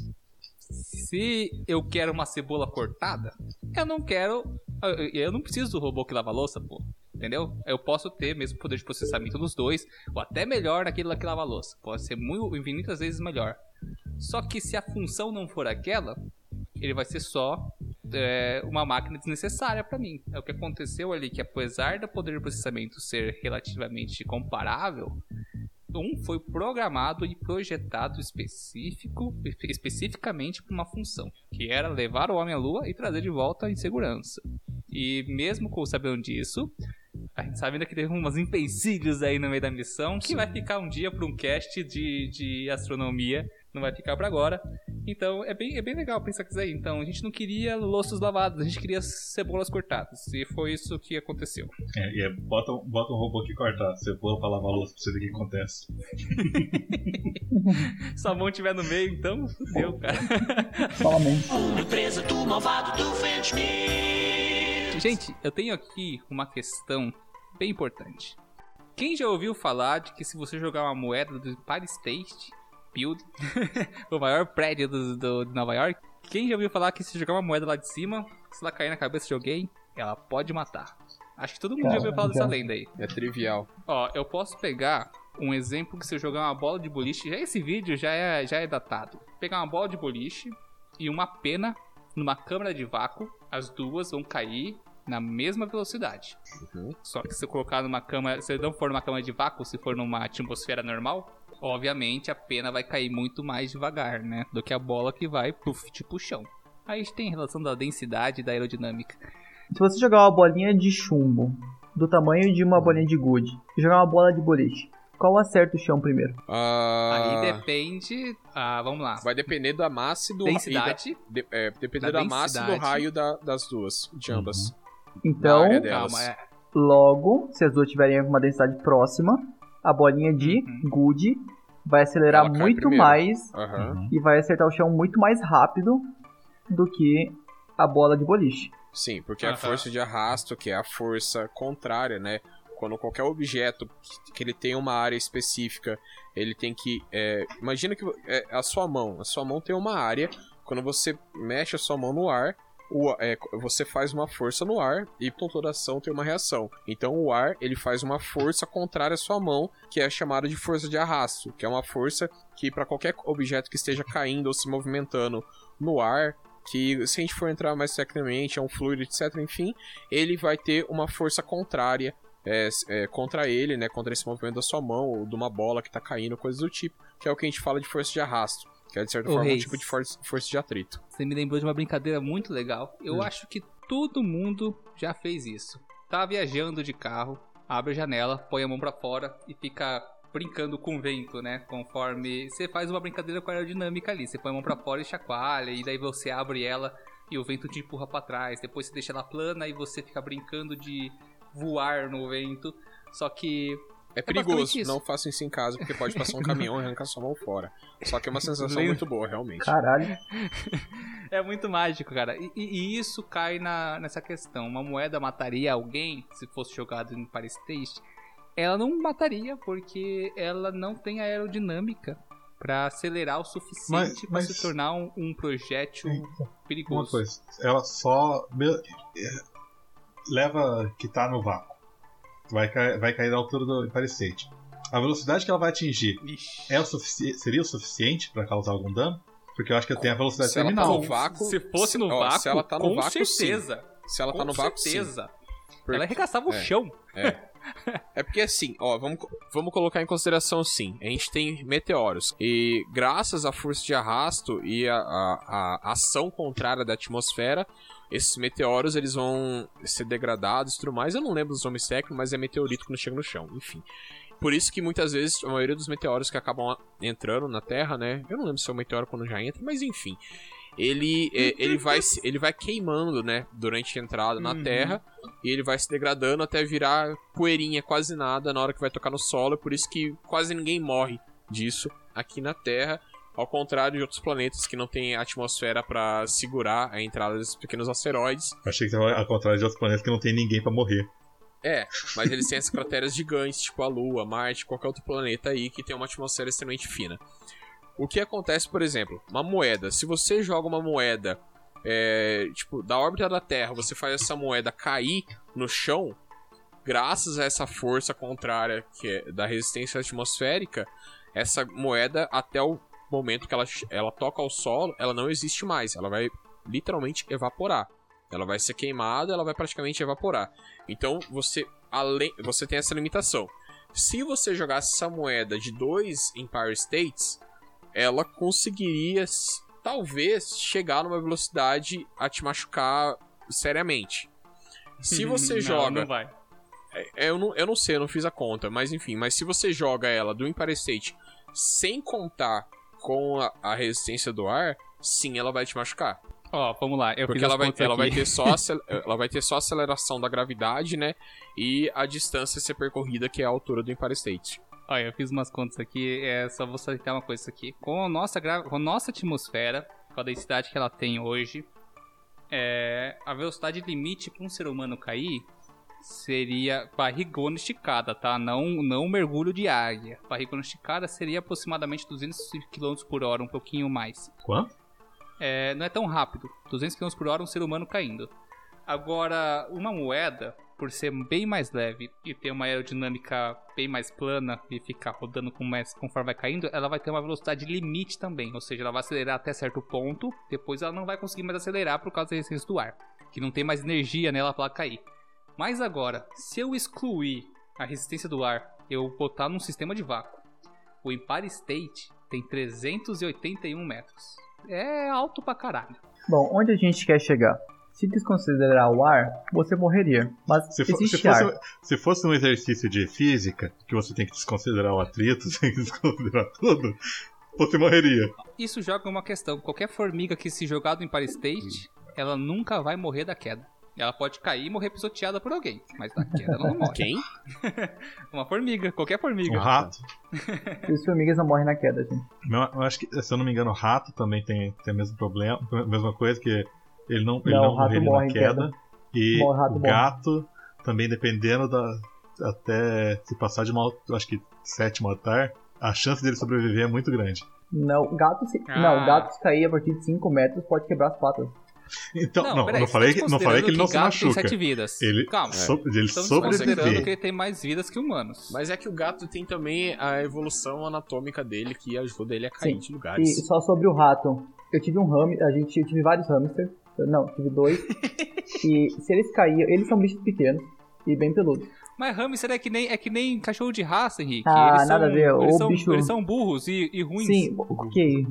Se eu quero uma cebola cortada, eu não quero. Eu- Eu não preciso do robô que lava louça, pô. Entendeu? Eu posso ter mesmo poder de processamento dos dois, ou até melhor naquilo que lava louça. Pode ser muito, infinitas vezes melhor. Só que se a função não for aquela, ele vai ser só é, uma máquina desnecessária para mim. É o que aconteceu ali, que apesar do poder de processamento ser relativamente comparável, um foi programado e projetado específico, especificamente para uma função, que era levar o homem à lua e trazer de volta em segurança. E mesmo com sabendo disso, a gente sabe ainda que teve umas empecilhos aí no meio da missão, que vai ficar um dia para um cast de, de astronomia, não vai ficar para agora. Então é bem, é bem legal pensar isso aí. Então a gente não queria louços lavados, a gente queria cebolas cortadas. E foi isso que aconteceu. É, e é, bota, bota um robô que corta cebola pra lavar a louça pra você ver o que acontece. Se a mão estiver no meio, então fudeu, cara. Solamente. Uma empresa do malvado do Fenchmir. Gente, eu tenho aqui uma questão bem importante. Quem já ouviu falar de que se você jogar uma moeda do Empire State Building, o maior prédio do, do- de Nova York, quem já ouviu falar que se jogar uma moeda lá de cima, se ela cair na cabeça de alguém, ela pode matar? Acho que todo mundo já ouviu falar dessa já. lenda aí. É trivial. Ó, eu posso pegar um exemplo que se eu jogar uma bola de boliche, já esse vídeo já é, já é datado. Pegar uma bola de boliche e uma pena numa câmara de vácuo, as duas vão cair na mesma velocidade. Uhum. Só que se eu colocar numa câmara, se não for numa câmara de vácuo, se for numa atmosfera normal, obviamente a pena vai cair muito mais devagar, né, do que a bola que vai pro tipo chão. Aí a gente tem relação da densidade e da aerodinâmica. Se você jogar uma bolinha de chumbo do tamanho de uma bolinha de gude e jogar uma bola de boliche, qual acerta o chão primeiro? Ah, Aí depende, ah, vamos lá. Vai depender da massa e do Densidade. e da- de- é, depender Da da, massa e do raio da- das duas, de ambas. Então, Na área delas. Calma, é. logo, se as duas tiverem uma densidade próxima, a bolinha de Uhum. gude vai acelerar Ela muito mais. Uhum. e vai acertar o chão muito mais rápido do que a bola de boliche. Sim, porque a força de arrasto, que é a força contrária, né? Quando qualquer objeto que, ele tem uma área específica, ele tem que. é, imagina que é, a sua mão. A sua mão tem uma área. Quando você mexe a sua mão no ar, o- é, você faz uma força no ar e toda ação tem uma reação. Então o ar ele faz uma força contrária à sua mão, que é chamada de força de arrasto, que é uma força que para qualquer objeto que esteja caindo ou se movimentando no ar, que se a gente for entrar mais tecnicamente, é um fluido, etc, enfim, ele vai ter uma força contrária é, é, contra ele, né, contra esse movimento da sua mão ou de uma bola que tá caindo, coisas do tipo, que é o que a gente fala de força de arrasto, que é de certa Ô, forma um Reis. tipo de força, força de atrito. Você me lembrou de uma brincadeira muito legal. Eu Hum. acho que todo mundo já fez isso. Tá viajando de carro, abre a janela, põe a mão pra fora e fica brincando com o vento, né? Conforme você faz uma brincadeira com a aerodinâmica ali, você põe a mão pra fora e chacoalha e daí você abre ela e o vento te empurra pra trás. Depois você deixa ela plana e você fica brincando de voar no vento. Só que É basicamente perigoso, não façam isso em casa, porque pode passar um caminhão e arrancar sua mão fora. Só que é uma sensação muito boa, realmente. Caralho. É muito mágico, cara. E, e- e isso cai na, nessa questão. Uma moeda mataria alguém se fosse jogado em Paris State? Ela não mataria porque ela não tem aerodinâmica pra acelerar o suficiente mas- se tornar um, um projétil Uma perigoso. coisa, ela só é, leva que tá no vácuo. Vai cair, vai cair da altura do Empire State. A velocidade que ela vai atingir Ixi. é o seria o suficiente pra causar algum dano? Porque eu acho que tem a velocidade Se ela tá terminal. no vácuo, se fosse no ó, vácuo, se ela tá no com vácuo, certeza. Se ela tá com no vácuo, sim. certeza. Porque- Ela arregaçava o é. chão. É porque assim, ó, vamos, vamos colocar em consideração sim. A gente tem meteoros. E graças à força de arrasto e a ação contrária da atmosfera, esses meteoros eles vão ser degradados e tudo mais. Eu não lembro dos nomes técnicos, mas é meteorito quando chega no chão, enfim. Por isso que muitas vezes a maioria dos meteoros que acabam entrando na Terra, né? Eu não lembro se é o meteoro quando já entra, mas enfim. Ele, é, ele, vai, ele vai queimando, né? Durante a entrada na Uhum. Terra. E ele vai se degradando até virar poeirinha, quase nada, na hora que vai tocar no solo. Por isso que quase ninguém morre disso aqui na Terra. Ao contrário de outros planetas que não têm atmosfera pra segurar a entrada desses pequenos asteroides. Achei que ao contrário de outros planetas que não tem ninguém pra morrer. É, mas eles têm essas crateras gigantes, tipo a Lua, Marte, qualquer outro planeta aí que tem uma atmosfera extremamente fina. O que acontece, por exemplo, uma moeda. Se você joga uma moeda, é, tipo, da órbita da Terra, você faz essa moeda cair no chão, graças a essa força contrária que é da resistência atmosférica, essa moeda até o momento que ela, ela toca ao solo, ela não existe mais, ela vai literalmente evaporar. Ela vai ser queimada, ela vai praticamente evaporar. Então você além, você tem essa limitação. Se você jogasse essa moeda de dois Empire States, ela conseguiria talvez chegar numa velocidade a te machucar seriamente. Se você Não, joga Não vai. é, eu, não, eu não sei, eu não fiz a conta, mas enfim, mas se você joga ela do Empire State sem contar com a, a resistência do ar, sim, ela vai te machucar. Ó, vamos lá. Eu Porque ela vai, ela, vai ter só, ela vai ter só a aceleração da gravidade, né? E a distância a ser percorrida, que é a altura do Empire State. Olha, eu fiz umas contas aqui, é só vou citar uma coisa aqui. Com a nossa, gra- com a nossa atmosfera, com a densidade que ela tem hoje, é, a velocidade limite para um ser humano cair seria barrigona esticada, tá? Não, não mergulho de águia. Barrigona esticada seria aproximadamente 200 km por hora, um pouquinho mais. Quanto? É, não é tão rápido. 200 km por hora um ser humano caindo. Agora, uma moeda, por ser bem mais leve e ter uma aerodinâmica bem mais plana e ficar rodando com mais, conforme vai caindo, ela vai ter uma velocidade limite também. Ou seja, ela vai acelerar até certo ponto, depois ela não vai conseguir mais acelerar por causa da resistência do ar. Que não tem mais energia nela para cair. Mas agora, se eu excluir a resistência do ar, eu botar num sistema de vácuo, o Empire State tem 381 metros. É alto pra caralho. Bom, onde a gente quer chegar? Se desconsiderar o ar, você morreria. Mas Se, se fosse, ar. se fosse um exercício de física, que você tem que desconsiderar o atrito, você tem que desconsiderar tudo, você morreria. Isso joga uma questão. Qualquer formiga que se jogar do Empire State, ela nunca vai morrer da queda. Ela pode cair e morrer pisoteada por alguém, mas da queda ela não morre. Quem? Uma formiga, qualquer Um formiga. rato. E os formigas não morrem na queda, gente. Eu eu acho que, se eu não me engano, o rato também tem, tem o mesmo problema, a mesma coisa, que ele não, ele Não, rato morre na queda. queda. E Morre, o rato o morre. gato, também dependendo da. Até se passar de uma, acho que sétimo altar, a chance dele sobreviver é muito grande. Não, gato se... Ah. Não, gato se cair a partir de 5 metros pode quebrar as patas. Então, não, peraí, não, você falei, tá que, não falei que ele não se gato tem machuca. sete vidas. Ele, Calma. so- ele Estamos considerando que ele tem mais vidas que humanos. Mas é que o gato tem também a evolução anatômica dele que ajuda ele a cair Sim. de E lugares. só sobre o rato. Eu tive um hamster, a gente, eu tive vários hamsters. Não, tive dois. e se eles caíam, eles são bichos pequenos e bem peludos. Mas hamster é que nem, é que nem cachorro de raça, Henrique. Ah, eles nada são, a ver, Eles o são, bicho- eles são burros e, e ruins. Sim, ok.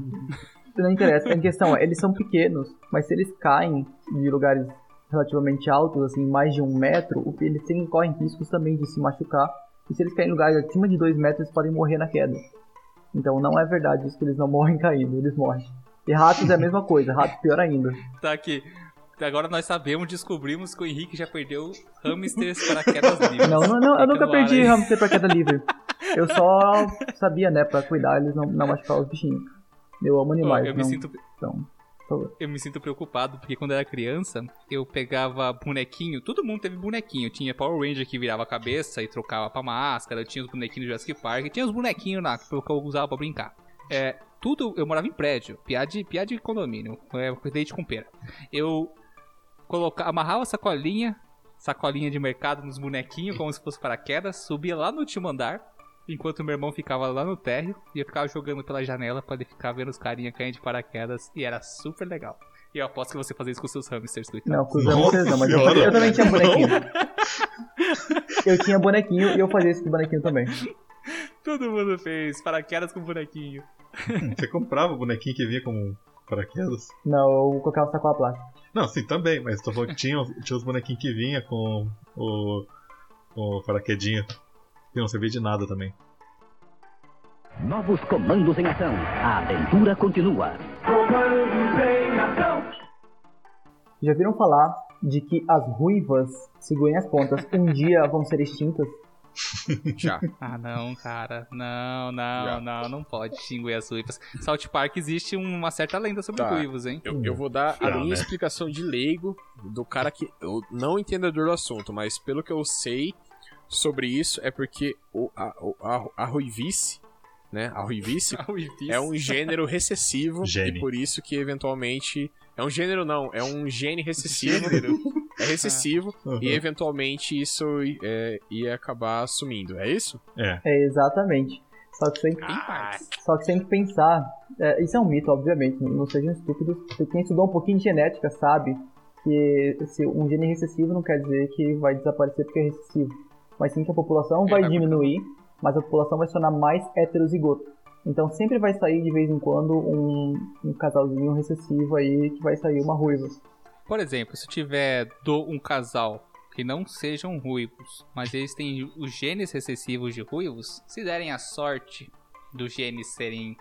Não interessa. A questão é, eles são pequenos, mas se eles caem de lugares relativamente altos, assim, mais de um metro, eles têm, correm riscos também de se machucar. E se eles caem em lugares acima de dois metros, eles podem morrer na queda. Então não é verdade isso que eles não morrem caindo, eles morrem. E ratos é a mesma coisa, ratos pior ainda. Tá aqui. Agora nós sabemos, descobrimos que o Henrique já perdeu hamsters para quedas livres. Não, não, não eu nunca perdi hamster pra queda livre. Eu só sabia, né, pra cuidar eles não, não machucar os bichinhos. Eu amo animais, eu, me não, sinto, então, eu me sinto preocupado porque quando eu era criança, eu pegava bonequinho. Todo mundo teve bonequinho. Tinha Power Ranger que virava a cabeça e trocava pra máscara. Tinha os bonequinhos do Jurassic Park. Tinha os bonequinhos lá que eu usava pra brincar. É, tudo, eu morava em prédio, piada de, piada de condomínio, é, leite com pera. Eu colocava, amarrava a sacolinha, sacolinha de mercado nos bonequinhos, como se fosse paraquedas, subia lá no último andar, enquanto meu irmão ficava lá no térreo, e eu ficava jogando pela janela pra ele ficar vendo os carinha caindo de paraquedas, e era super legal. E eu aposto que você fazia isso com seus hamsters, coitado. Não, com os hamsters não, mas eu, eu também tinha bonequinho. Eu tinha bonequinho e eu fazia isso com bonequinho também. Todo mundo fez paraquedas com bonequinho. Você comprava o bonequinho que vinha com paraquedas? Não, eu colocava sacola plástica. Não, sim, também, mas tô falando que tinha, tinha os bonequinhos que vinha com o, o paraquedinho. Que não servia de nada também. Novos comandos em ação. A aventura continua. Já viram falar de que as ruivas, segurem as pontas, um dia vão ser extintas? Já. Ah, não, cara. Não, não, Já. não, não pode extinguir as ruivas. South Park existe uma certa lenda sobre Tá. ruivos, hein? Eu, eu vou dar a Não, minha né? explicação de leigo do cara que. Eu não entendedor do assunto, mas pelo que eu sei sobre isso é porque o, a, a, a ruivice, né? A ruivice é um gênero recessivo Gene. e por isso que eventualmente. É um gênero não, é um gene recessivo. é recessivo Uhum. e eventualmente isso é, ia acabar sumindo. É isso? É. É, exatamente. Só que você tem que, Ah, só que você tem que pensar. é, isso é um mito, obviamente, não, não sejam estúpidos. porque Quem estudou um pouquinho de genética sabe que se um gene recessivo não quer dizer que vai desaparecer porque é recessivo. Mas sim que a população É, vai diminuir, mas a população vai se tornar mais heterozigoto. Então sempre vai sair de vez em quando um, um casalzinho recessivo aí que vai sair uma ruiva. Por exemplo, se tiver do, um casal que não sejam ruivos, mas eles têm os genes recessivos de ruivos, se derem a sorte dos genes serem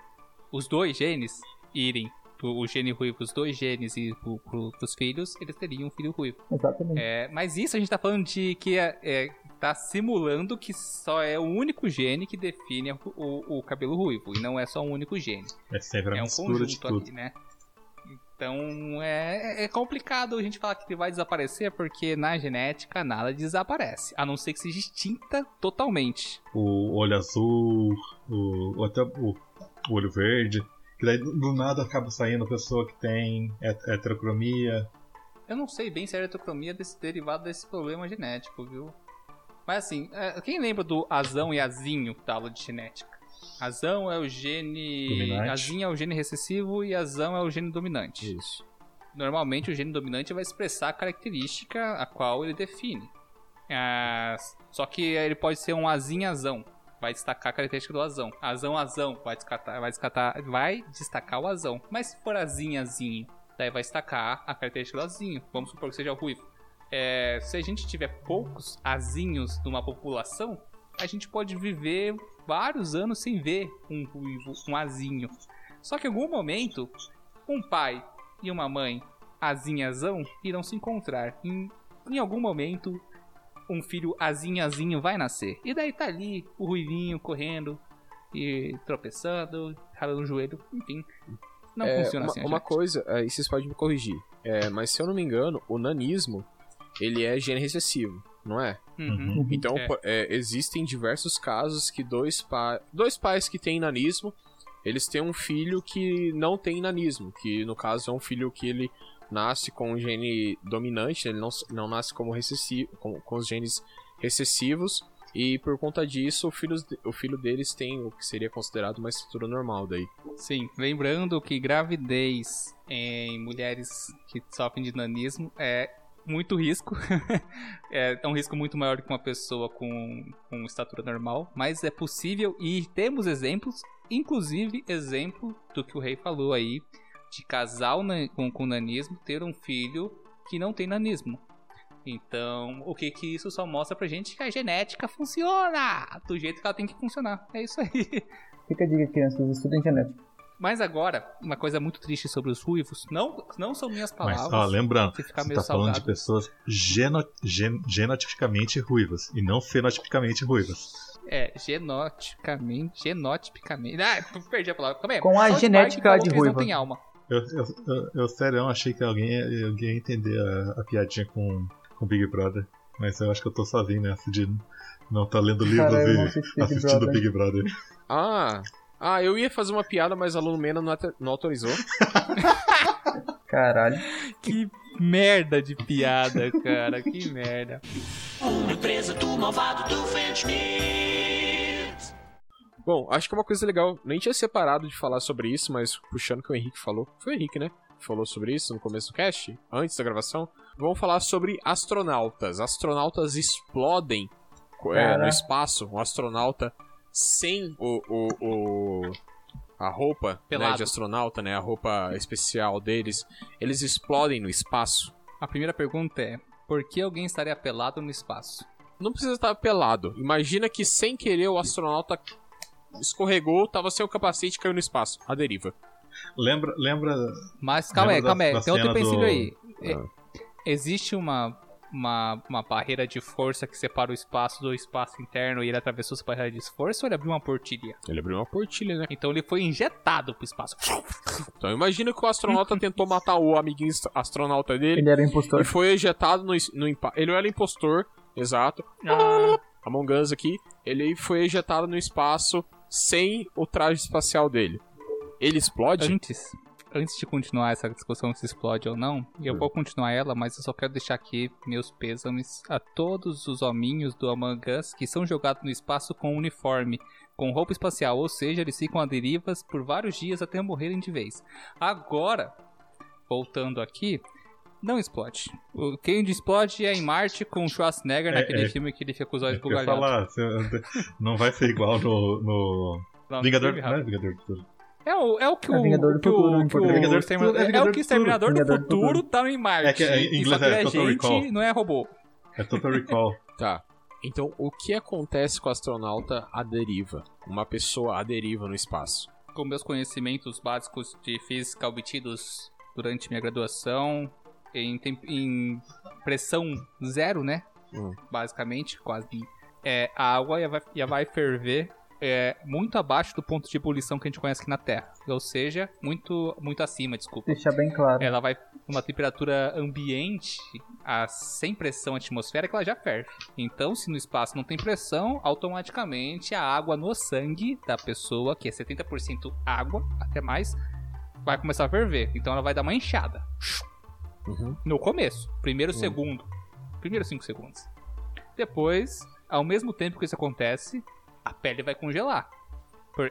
os dois genes irem o gene ruivo, os dois genes ir pro, pro, pros filhos, eles teriam um filho ruivo. Exatamente. É, mas isso a gente tá falando de que é, é, tá simulando que só é o único gene que define o, o- o cabelo ruivo, e não é só um único gene. É sempre É um mistura de conjunto tudo. aqui, né? Então é, é complicado a gente falar que ele vai desaparecer porque na genética nada desaparece, a não ser que seja extinta totalmente. O olho azul, o, até o, o olho verde. Que daí do nada acaba saindo pessoa que tem het- heterocromia. Eu não sei bem se a heterocromia é desse, derivado desse problema genético, viu? Mas assim, é, quem lembra do azão e azinho da aula de genética? Azão é o gene. Dominante. Azinho é o gene recessivo e azão é o gene dominante. Isso. Normalmente o gene dominante vai expressar a característica a qual ele define. Ah, só que ele pode ser um azinho-azão. Vai destacar a característica do azão. Azão-azão vai destacar, vai, destacar, vai destacar o azão. Mas se for azinho-azinho, daí vai destacar a característica do azinho. Vamos supor que seja o ruivo. É, se a gente tiver poucos azinhos numa população, a gente pode viver vários anos sem ver um ruivo, um azinho. Só que em algum momento, um pai e uma mãe azinhazão irão se encontrar. Em, em algum momento, um filho azinhazinho vai nascer. E daí tá ali o ruivinho correndo e tropeçando, ralando o joelho, enfim. Não É, funciona uma, assim. uma gente. coisa, aí vocês podem me corrigir. É, mas se eu não me engano, o nanismo ele é gene recessivo, não é? Uhum. Então É. é, existem diversos casos que dois, pa dois pais que têm nanismo, eles têm um filho que não tem nanismo, que no caso é um filho que ele nasce com o gene dominante, ele não, não nasce como recessivo, com, com os genes recessivos, e por conta disso o filho, o filho deles tem o que seria considerado uma estrutura normal daí. Sim, lembrando que gravidez em mulheres que sofrem de nanismo é muito risco. é, é um risco muito maior do que uma pessoa com, com estatura normal, mas é possível e temos exemplos, inclusive exemplo do que o rei falou aí, de casal na- com, com nanismo ter um filho que não tem nanismo. Então, o que que isso só mostra pra gente que a genética funciona do jeito que ela tem que funcionar. É isso aí. Fica a dica, crianças, estudem genética. Mas agora, uma coisa muito triste sobre os ruivos, não, não são minhas Mas, palavras. ó, lembrando, você meio tá falando de pessoas geno, gen- genotipicamente ruivas e não fenotipicamente ruivas. É, genotipicamente, genotipicamente. Ah, perdi a palavra. Calma aí. Com a genética de ruiva. Não tem alma. Eu, eu, eu, eu sério, achei que alguém, ia- alguém ia entender a, a piadinha com, com Big Brother. Mas eu acho que eu tô sozinho nessa de não tá lendo livros Cara, não e assisti Big assistindo Brother. Big Brother. Ah, ah, eu ia fazer uma piada, mas a Lumena não, ate- não autorizou. Caralho. Que merda de piada, cara. que merda. Uma empresa do malvado do Fenchmith. Bom, acho que é uma coisa legal, nem tinha separado de falar sobre isso, mas puxando que o Henrique falou, foi o Henrique, né? que Falou sobre isso no começo do cast, antes da gravação. Vamos falar sobre astronautas. Astronautas explodem é, no espaço. Um astronauta sem o, o, o- a roupa né, de astronauta, né? A roupa especial deles. Eles explodem no espaço. A primeira pergunta é: por que alguém estaria pelado no espaço? Não precisa estar pelado. Imagina que sem querer o astronauta escorregou, tava sem o capacete e caiu no espaço. A deriva. Lembra, lembra Mas calma aí, calma da- aí. da Tem outro empecilho do- aí. É, Ah. Existe uma, uma, uma barreira de força que separa o espaço do espaço interno e ele atravessou essa barreira de força ou ele abriu uma portilha? Ele abriu uma portilha, né? Então ele foi injetado pro espaço. Então imagina que o astronauta tentou matar o amiguinho ast- astronauta dele Ele era um e impostor. foi ejetado no, no Ele era impostor, exato. Ah, Among Us aqui. Ele foi ejetado no espaço sem o traje espacial dele. Ele explode? antes. antes de continuar essa discussão se explode ou não, eu vou continuar ela, mas eu só quero deixar aqui meus pêsames a todos os hominhos do Among Us que são jogados no espaço com uniforme, com roupa espacial, ou seja, eles ficam a derivas por vários dias até morrerem de vez. Agora, voltando aqui, não explode. O quem explode é em Marte com o Schwarzenegger É, naquele é. filme que ele fica com os olhos bugalhados. falar, não vai ser igual no. no... Não, Vingador, não é Vingador do Futuro. É o, é o que É o. Vingador do que o- Futuro, que o. Vingador do Exterminador- é É o que o do Exterminador do do Futuro tá em Marte. É que é, em inglês que é é Total gente, Recall. não é robô. É Total Recall. Tá. Então, o que acontece com o astronauta à deriva? Uma pessoa à deriva no espaço. Com meus conhecimentos básicos de física obtidos durante minha graduação, em, em pressão zero, né? Hum. Basicamente, quase. É, a água já vai, já vai ferver é, muito abaixo do ponto de ebulição que a gente conhece aqui na Terra. Ou seja, muito, muito acima, desculpa. Deixar bem claro. ela vai uma temperatura ambiente a, sem pressão atmosférica, ela já ferve. Então, se no espaço não tem pressão, automaticamente a água no sangue da pessoa, que é 70% água, até mais, vai começar a ferver. Então ela vai dar uma enxada. Uhum. No começo, primeiro segundo, primeiro 5 segundos. Depois, ao mesmo tempo que isso acontece, a pele vai congelar.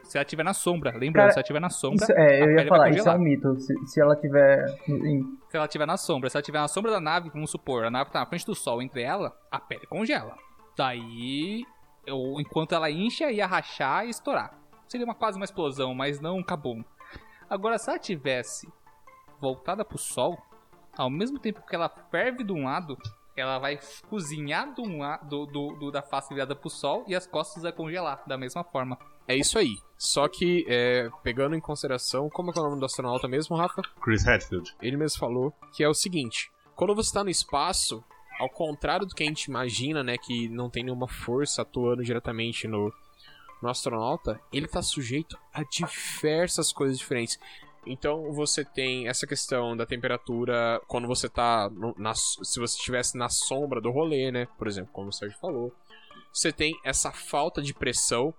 Se ela estiver na sombra, lembrando, Cara, se ela estiver na sombra, Isso, é, a eu ia falar, isso é um mito. Se, se ela tiver. Se ela estiver na sombra, se ela estiver na sombra da nave, vamos supor, a nave tá na frente do sol, entre ela, a pele congela. Daí, eu, enquanto ela incha, ia rachar e estourar. Seria uma, quase uma explosão, mas não um cabum. Agora, se ela tivesse voltada pro sol, ao mesmo tempo que ela ferve de um lado, ela vai cozinhar de um lado, do, do- do- da face virada pro sol e as costas vai congelar da mesma forma. É isso aí. Só que, é, pegando em consideração, como é que é o nome do astronauta mesmo, Rafa? Chris Hadfield. Ele mesmo falou que é o seguinte: quando você está no espaço, ao contrário do que a gente imagina, né, que não tem nenhuma força atuando diretamente no, no astronauta, ele está sujeito a diversas coisas diferentes. Então você tem essa questão da temperatura quando você tá no- na, se você estivesse na sombra do rolê, né, por exemplo, como o Sérgio falou. Você tem essa falta de pressão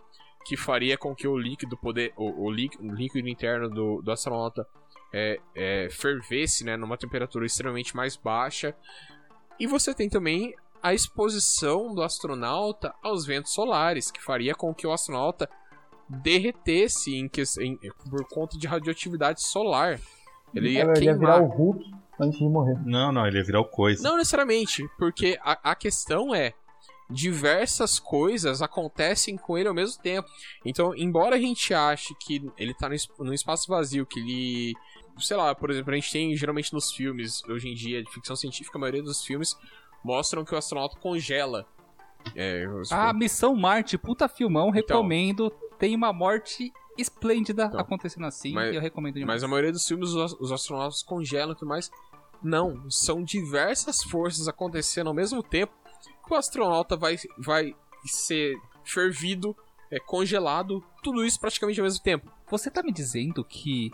que faria com que o líquido poder o, o, lí- o líquido interno do, do astronauta é, é, fervesse né, numa temperatura extremamente mais baixa. E você tem também a exposição do astronauta aos ventos solares, que faria com que o astronauta derretesse em que- em- por conta de radioatividade solar. Ele ia ela ia virar o Hulk antes de morrer. Não, não, ele ia virar o coisa. Não necessariamente, porque a, a questão é diversas coisas acontecem com ele ao mesmo tempo. Então, embora a gente ache que ele tá no espaço vazio, que ele. Sei lá, por exemplo, a gente tem geralmente nos filmes, hoje em dia, de ficção científica, a maioria dos filmes mostram que o astronauta congela. É, os- A Missão Marte, puta filmão, Então. recomendo. Tem uma morte esplêndida Então. acontecendo assim Mas- e eu recomendo demais. Mas a maioria dos filmes os, os astronautas congelam e tudo mais. Não, são diversas forças acontecendo ao mesmo tempo que o astronauta vai, vai ser fervido, é, congelado, tudo isso praticamente ao mesmo tempo. Você tá me dizendo que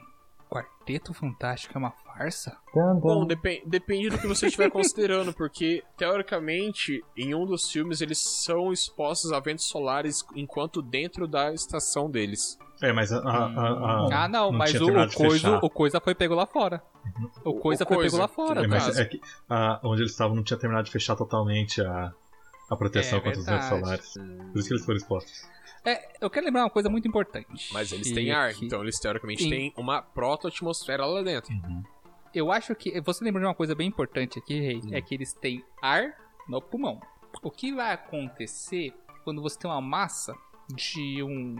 Quarteto Fantástico é uma farsa? Bom, depen- depende do que você estiver considerando, porque teoricamente em um dos filmes eles são expostos a ventos solares enquanto dentro da estação deles. É, mas a. a- a- a- ah, não, mas tinha o, o, coisa, o coisa foi pego lá fora. O coisa o foi Coisa, pego lá fora, É, mas é que a- onde eles estavam não tinha terminado de fechar totalmente a, a proteção É contra os ventos verdade. solares. Por isso que eles foram expostos. É, eu quero lembrar uma coisa muito importante. Mas eles têm ar, que- então eles teoricamente Sim. têm uma proto-atmosfera lá dentro. Eu acho que. Você lembra de uma coisa bem importante aqui, Rei? Hum. É que eles têm ar no pulmão. O que vai acontecer quando você tem uma massa de um,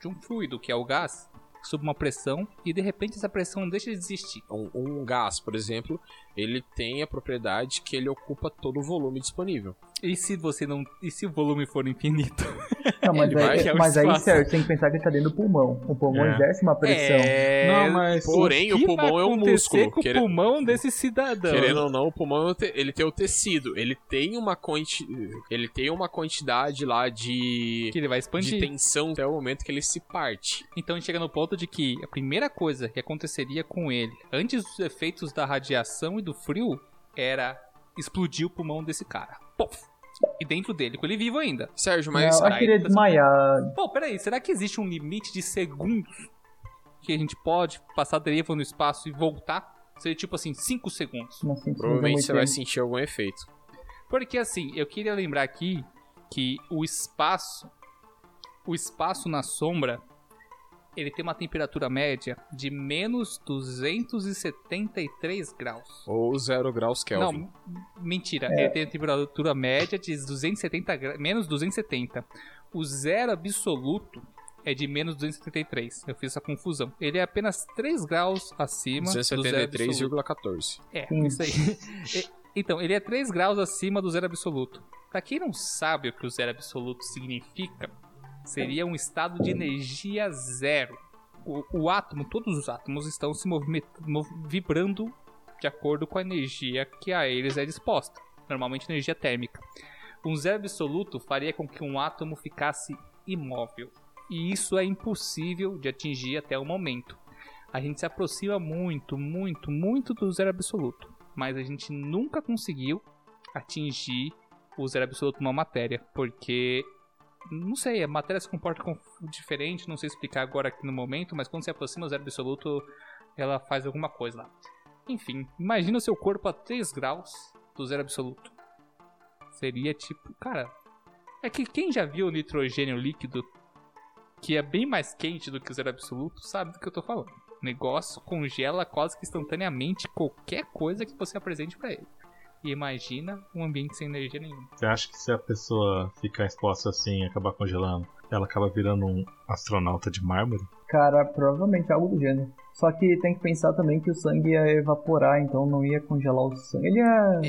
de um fluido, que é o gás, sob uma pressão, e de repente essa pressão deixa de existir? Um, um gás, por exemplo, ele tem a propriedade que ele ocupa todo o volume disponível. E se você não. E se o volume for infinito? Não, mas Ele aí, é o mas aí. Sérgio, tem que pensar que ele tá dentro do pulmão. O pulmão É. exerce uma pressão. É. Não, mas- Porém, o que pulmão vai é um músculo. com o quere- pulmão desse cidadão. Querendo ou não, o pulmão é o ele tem o tecido, ele tem uma quanti... ele tem uma quantidade lá de Que ele vai de expandir. tensão até o momento que ele se parte. Então a gente chega no ponto de que a primeira coisa que aconteceria com ele, antes dos efeitos da radiação e do frio, era explodir o pulmão desse cara. Pof! E dentro dele, com ele vivo ainda. Sérgio, Não, mas eu acho que ele ia desmaiar. Pô, peraí, será que existe um limite de segundos que a gente pode passar deriva no espaço e voltar seria tipo assim, 5 segundos. Não sei se Provavelmente muito você vai tempo. sentir algum efeito. Porque assim, eu queria lembrar aqui que o espaço, o espaço na sombra, ele tem uma temperatura média de menos 273 graus. Ou 0 graus Kelvin. Não, mentira. É. Ele tem a temperatura média de 270 gra- menos 270. O zero absoluto é de menos 273. Eu fiz essa confusão. Ele é apenas 3 graus acima do zero absoluto. 273,14. É, isso aí. Então, ele é 3 graus acima do zero absoluto. Pra quem não sabe o que o zero absoluto significa, seria um estado de energia zero. O, o átomo, todos os átomos estão se vibrando de acordo com a energia que a eles é disposta. Normalmente energia térmica. Um zero absoluto faria com que um átomo ficasse imóvel. E isso é impossível de atingir até o momento. A gente se aproxima muito, muito, muito do zero absoluto. Mas a gente nunca conseguiu atingir o zero absoluto numa matéria. Porque, não sei, a matéria se comporta com- diferente, não sei explicar agora aqui no momento, mas quando se aproxima do zero absoluto, ela faz alguma coisa lá. Enfim, imagina o seu corpo a 3 graus do zero absoluto. Seria tipo, cara. É que quem já viu o nitrogênio líquido, que é bem mais quente do que o zero absoluto, sabe do que eu tô falando. O negócio congela quase que instantaneamente qualquer coisa que você apresente pra ele. E imagina um ambiente sem energia nenhuma. Você acha que se a pessoa ficar exposta assim e acabar congelando, ela acaba virando um astronauta de mármore? Cara, provavelmente algo do gênero. Só que tem que pensar também que o sangue ia evaporar, então não ia congelar o sangue. Ele ia.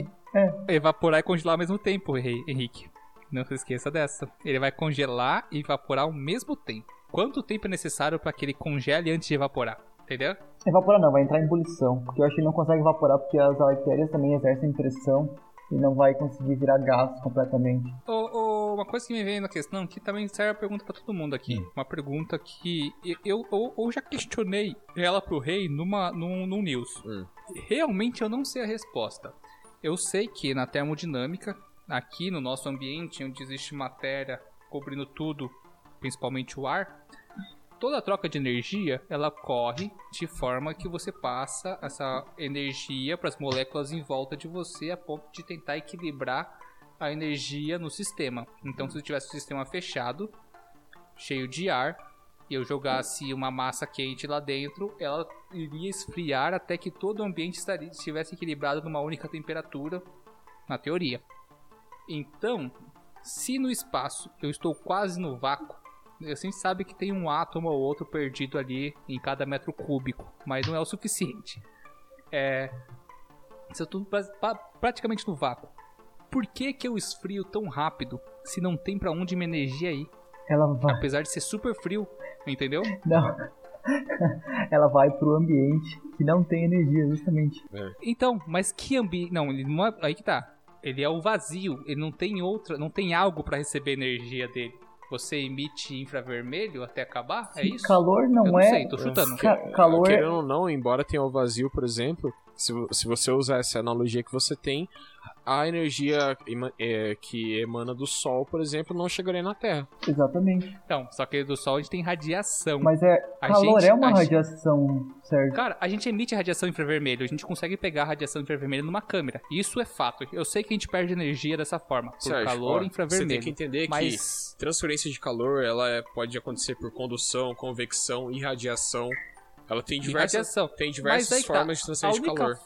Evaporar e congelar ao mesmo tempo, Hen- Henrique. Não se esqueça dessa. Ele vai congelar e evaporar ao mesmo tempo. Quanto tempo é necessário para que ele congele antes de evaporar? Entendeu? Evaporar não, vai entrar em ebulição. Porque eu acho que ele não consegue evaporar porque as bactérias também exercem pressão e não vai conseguir virar gás completamente. Ô, ô, uma coisa que me veio na questão, que também serve a pergunta pra todo mundo aqui. Uma pergunta que eu, eu, eu- eu já questionei ela pro rei numa, num, num news. Hum. Realmente eu não sei a resposta. Eu sei que na termodinâmica, aqui no nosso ambiente, onde existe matéria cobrindo tudo, principalmente o ar, toda troca de energia ela ocorre de forma que você passa essa energia para as moléculas em volta de você a ponto de tentar equilibrar a energia no sistema. Então, se eu tivesse um sistema fechado, cheio de ar, e eu jogasse uma massa quente lá dentro, ela iria esfriar até que todo o ambiente estaria, estivesse equilibrado numa única temperatura, na teoria. Então, se no espaço eu estou quase no vácuo, a gente sabe que tem um átomo ou outro perdido ali em cada metro cúbico, mas não é o suficiente. É, se eu estou pra- pra- praticamente no vácuo, por que que eu esfrio tão rápido se não tem pra onde minha energia ir? Ela vai. Apesar de ser super frio, entendeu? Não. Ela vai pro ambiente que não tem energia, justamente. Então, mas que ambiente. Não, ele não é. Aí que tá. Ele é o vazio. Ele não tem outra. Não tem algo pra receber energia dele. Você emite infravermelho até acabar? É isso? Calor não, não é. sei, tô chutando. Ca- calor é. Querendo ou não, embora tenha o vazio, por exemplo, se, se você usar essa analogia que você tem, a energia é, que emana do Sol, por exemplo, não chegaria na Terra. Exatamente. Então, só que do Sol a gente tem radiação. Mas é. A Calor gente- é uma a gente- radiação, certo? Cara, a gente emite radiação infravermelho, a gente consegue pegar a radiação infravermelho numa câmera. Isso é fato. Eu sei que a gente perde energia dessa forma, por Sérgio, calor ó, infravermelho. Você tem que entender mas que transferência de calor ela é- pode acontecer por condução, convecção, irradiação. Ela tem diversas, tem diversas aí tá. formas de transferência de calor.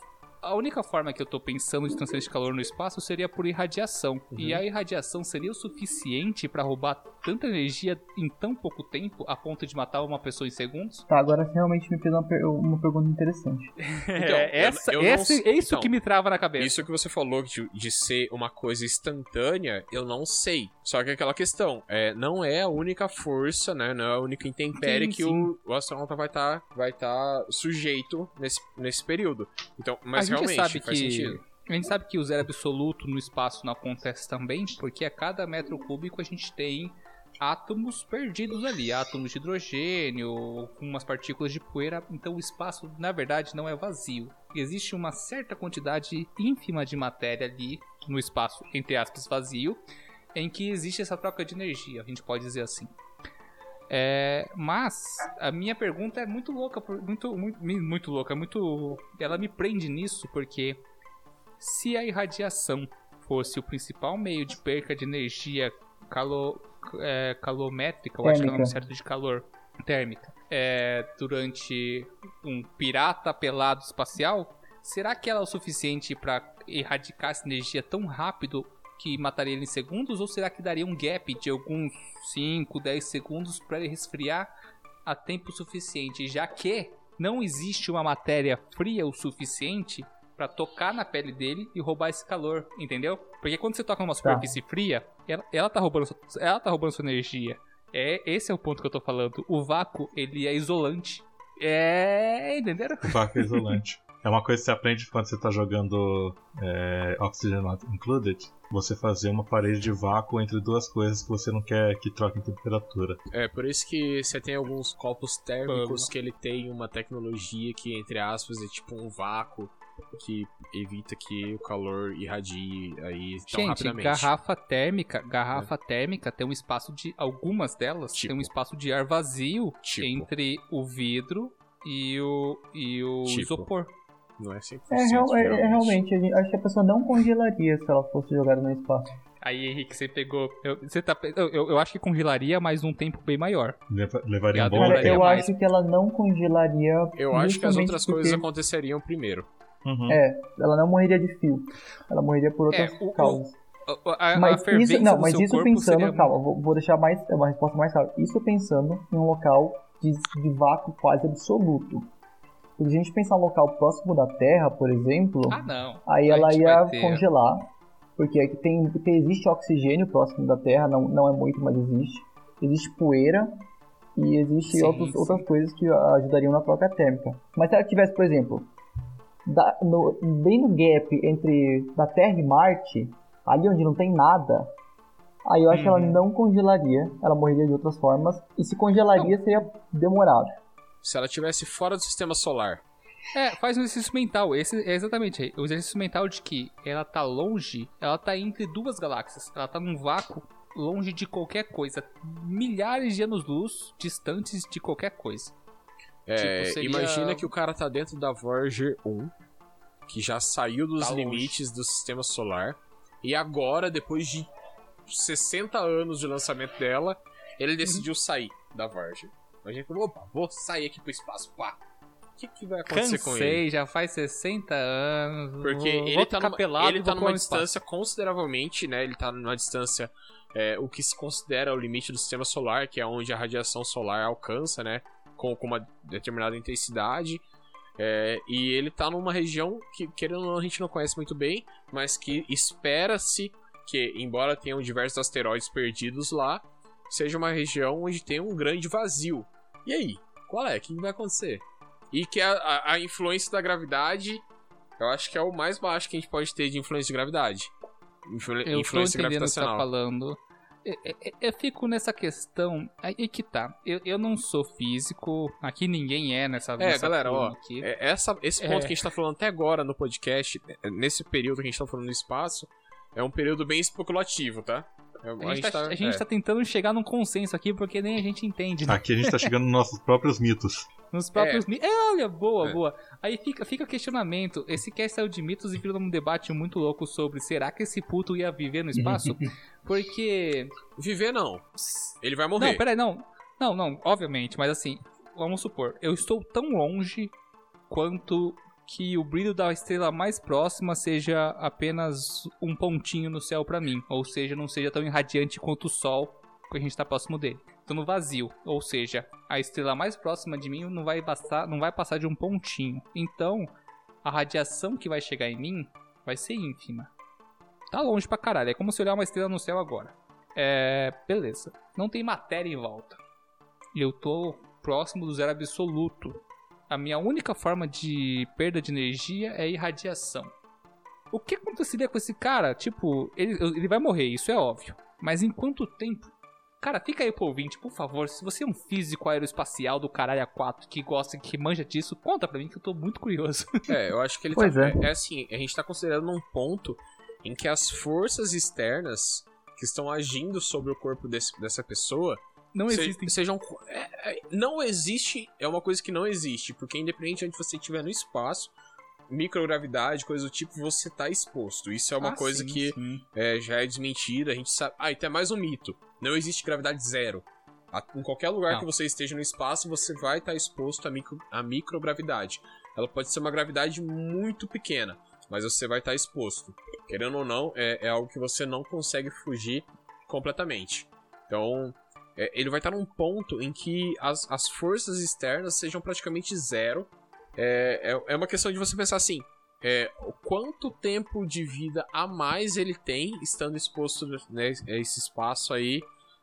A única forma que eu tô pensando de transferência de calor no espaço seria por irradiação. Uhum. E a irradiação seria o suficiente pra roubar tanta energia em tão pouco tempo a ponto de matar uma pessoa em segundos? Tá, agora você realmente me fez uma, per- uma pergunta interessante. Então, é, eu- essa, eu não esse- sei- é isso então, que me trava na cabeça. Isso que você falou de, de ser uma coisa instantânea, eu não sei. Só que aquela questão, é, não é a única força, né? Não é a única intempérie Sim, que sim. O, o astronauta vai estar vai tá sujeito nesse, nesse período. Então, mas realmente sabe que sentido. a gente sabe que o zero absoluto no espaço não acontece também, porque a cada metro cúbico a gente tem átomos perdidos ali, átomos de hidrogênio, com umas partículas de poeira. Então o espaço, na verdade, não é vazio. Existe uma certa quantidade ínfima de matéria ali no espaço, entre aspas, vazio, em que existe essa troca de energia, a gente pode dizer assim. É, mas a minha pergunta é muito louca, muito, muito, muito louca, muito. Ela me prende nisso porque se a irradiação fosse o principal meio de perca de energia calo, é, calométrica, eu acho que é o nome certo de calor, térmica, é, durante um pirata pelado espacial, será que ela é o suficiente para erradicar essa energia tão rápido que mataria ele em segundos? Ou será que daria um gap de alguns 5, 10 segundos para ele resfriar a tempo suficiente? Já que não existe uma matéria fria o suficiente para tocar na pele dele e roubar esse calor, entendeu? Porque quando você toca numa superfície fria, ela, ela, tá roubando, sua- ela tá roubando sua energia. É, esse é o ponto que eu tô falando. O vácuo, ele é isolante. É, entenderam? O vácuo é isolante. É uma coisa que você aprende quando você tá jogando é, Oxygen Not Included. Você fazer uma parede de vácuo entre duas coisas que você não quer que troquem temperatura. É, por isso que você tem alguns copos térmicos que ele tem uma tecnologia que, entre aspas, é tipo um vácuo que evita que o calor irradie aí tão Gente, rapidamente. garrafa térmica, garrafa térmica tem um espaço de algumas delas Tipo. tem um espaço de ar vazio Tipo. entre o vidro e o e o Tipo. isopor. Não é 100% É, real- é- é realmente, a gente- acho que a pessoa não congelaria se ela fosse jogada no espaço. Aí, Henrique, você pegou. eu- você tá, eu, eu, acho que congelaria, mas num tempo bem maior. Leva- Levaria um bom Cara, eu mais. acho que ela não congelaria. Eu acho que as outras porque- coisas aconteceriam primeiro. Uhum. É, ela não morreria de fio. Ela morreria por outras É, o- o- causas. A, a, a Mas isso, não, mas isso pensando, seria- calma, vou, vou deixar mais é uma resposta mais clara. Isso pensando em um local de, de vácuo quase absoluto. Se a gente pensar um local próximo da Terra, por exemplo, Ah, não. aí A ela ia congelar, porque aqui tem, porque existe oxigênio próximo da Terra, não, não é muito, mas existe. Existe poeira e existe Sim, outros, sim. outras coisas que ajudariam na troca térmica. Mas se ela tivesse, por exemplo, da- no- bem no gap entre da Terra e Marte, ali onde não tem nada, aí eu acho que ela Uhum. não congelaria, ela morreria de outras formas, e se congelaria seria demorado. Se ela estivesse fora do sistema solar, É, faz um exercício mental. Esse é exatamente o exercício mental de que ela tá longe, ela tá entre duas galáxias. Ela tá num vácuo longe de qualquer coisa. Milhares de anos-luz distantes de qualquer coisa. é, Tipo, seria- imagina que o cara tá dentro da Voyager 1, que já saiu dos Tá longe. limites do sistema solar, e agora, depois de 60 anos de lançamento dela, ele decidiu sair da Voyager. A gente falou, opa, vou sair aqui pro espaço, pá. O que, que vai acontecer com ele? Cansei, já faz 60 anos. Porque vou, ele vou tá numa, pelado ele tá numa no espaço. distância consideravelmente, né? Ele tá numa distância, é, o que se considera o limite do sistema solar, que é onde a radiação solar alcança, né? Com, com uma determinada intensidade. É, e ele tá numa região que, querendo ou não, a gente não conhece muito bem, mas que espera-se que, embora tenham diversos asteroides perdidos lá, seja uma região onde tem um grande vazio. E aí? Qual é? O que vai acontecer? E que a, a- a influência da gravidade, eu acho que é o mais baixo que a gente pode ter de influência de gravidade. Influ- Eu influência entendendo o que tá gravitacional. falando. Eu, eu- eu fico nessa questão. Aí que tá. Eu, eu não sou físico. Aqui ninguém é nessa É, nessa galera, ó, aqui. É, essa, esse ponto É. que a gente tá falando até agora no podcast, é, nesse período que a gente tá falando no espaço, é um período bem especulativo, tá? É- A gente, tá, a gente é. tá tentando chegar num consenso aqui porque nem a gente entende. né? Aqui a gente tá chegando nos nossos próprios mitos. Nos próprios mitos. É, olha, boa, É. boa. Aí fica, fica o questionamento. Esse cast saiu de mitos e virou um debate muito louco sobre será que esse puto ia viver no espaço? Porque. Viver não. Ele vai morrer. Não, peraí, não. Não, não, obviamente, mas assim, vamos supor, eu estou tão longe quanto que o brilho da estrela mais próxima seja apenas um pontinho no céu pra mim, ou seja, não seja tão irradiante quanto o sol que a gente tá próximo dele. Tô no vazio, ou seja, a estrela mais próxima de mim não vai passar, não vai passar de um pontinho. Então, a radiação que vai chegar em mim vai ser ínfima. Tá longe pra caralho, é como se olhar uma estrela no céu agora. É, beleza. Não tem matéria em volta. Eu tô próximo do zero absoluto. A minha única forma de perda de energia é irradiação. O que aconteceria com esse cara? Tipo, ele, ele vai morrer, isso é óbvio. Mas em quanto tempo? Cara, fica aí pro ouvinte, por favor. Se você é um físico aeroespacial do caralho A4 que gosta, que manja disso, conta pra mim que eu tô muito curioso. É, eu acho que ele Pois tá. é. É. assim, a gente tá considerando um ponto em que as forças externas que estão agindo sobre o corpo desse- dessa pessoa Não Se- existem. Sejam. é, é, não existe. É uma coisa que não existe. Porque independente de onde você estiver no espaço, microgravidade, coisa do tipo, você tá exposto. Isso é uma Ah, coisa sim, que sim. é, já é desmentida. A gente sabe. Ah, e tem mais um mito. Não existe gravidade zero. A- Em qualquer lugar Não. que você esteja no espaço, você vai estar exposto à, micro, à microgravidade. Ela pode ser uma gravidade muito pequena, mas você vai estar exposto. Querendo ou não, é, é algo que você não consegue fugir completamente. Então, é, ele vai estar num ponto em que as, as forças externas sejam praticamente zero. É, é, é uma questão de você pensar assim: é, quanto tempo de vida a mais ele tem estando exposto né, a esse espaço aí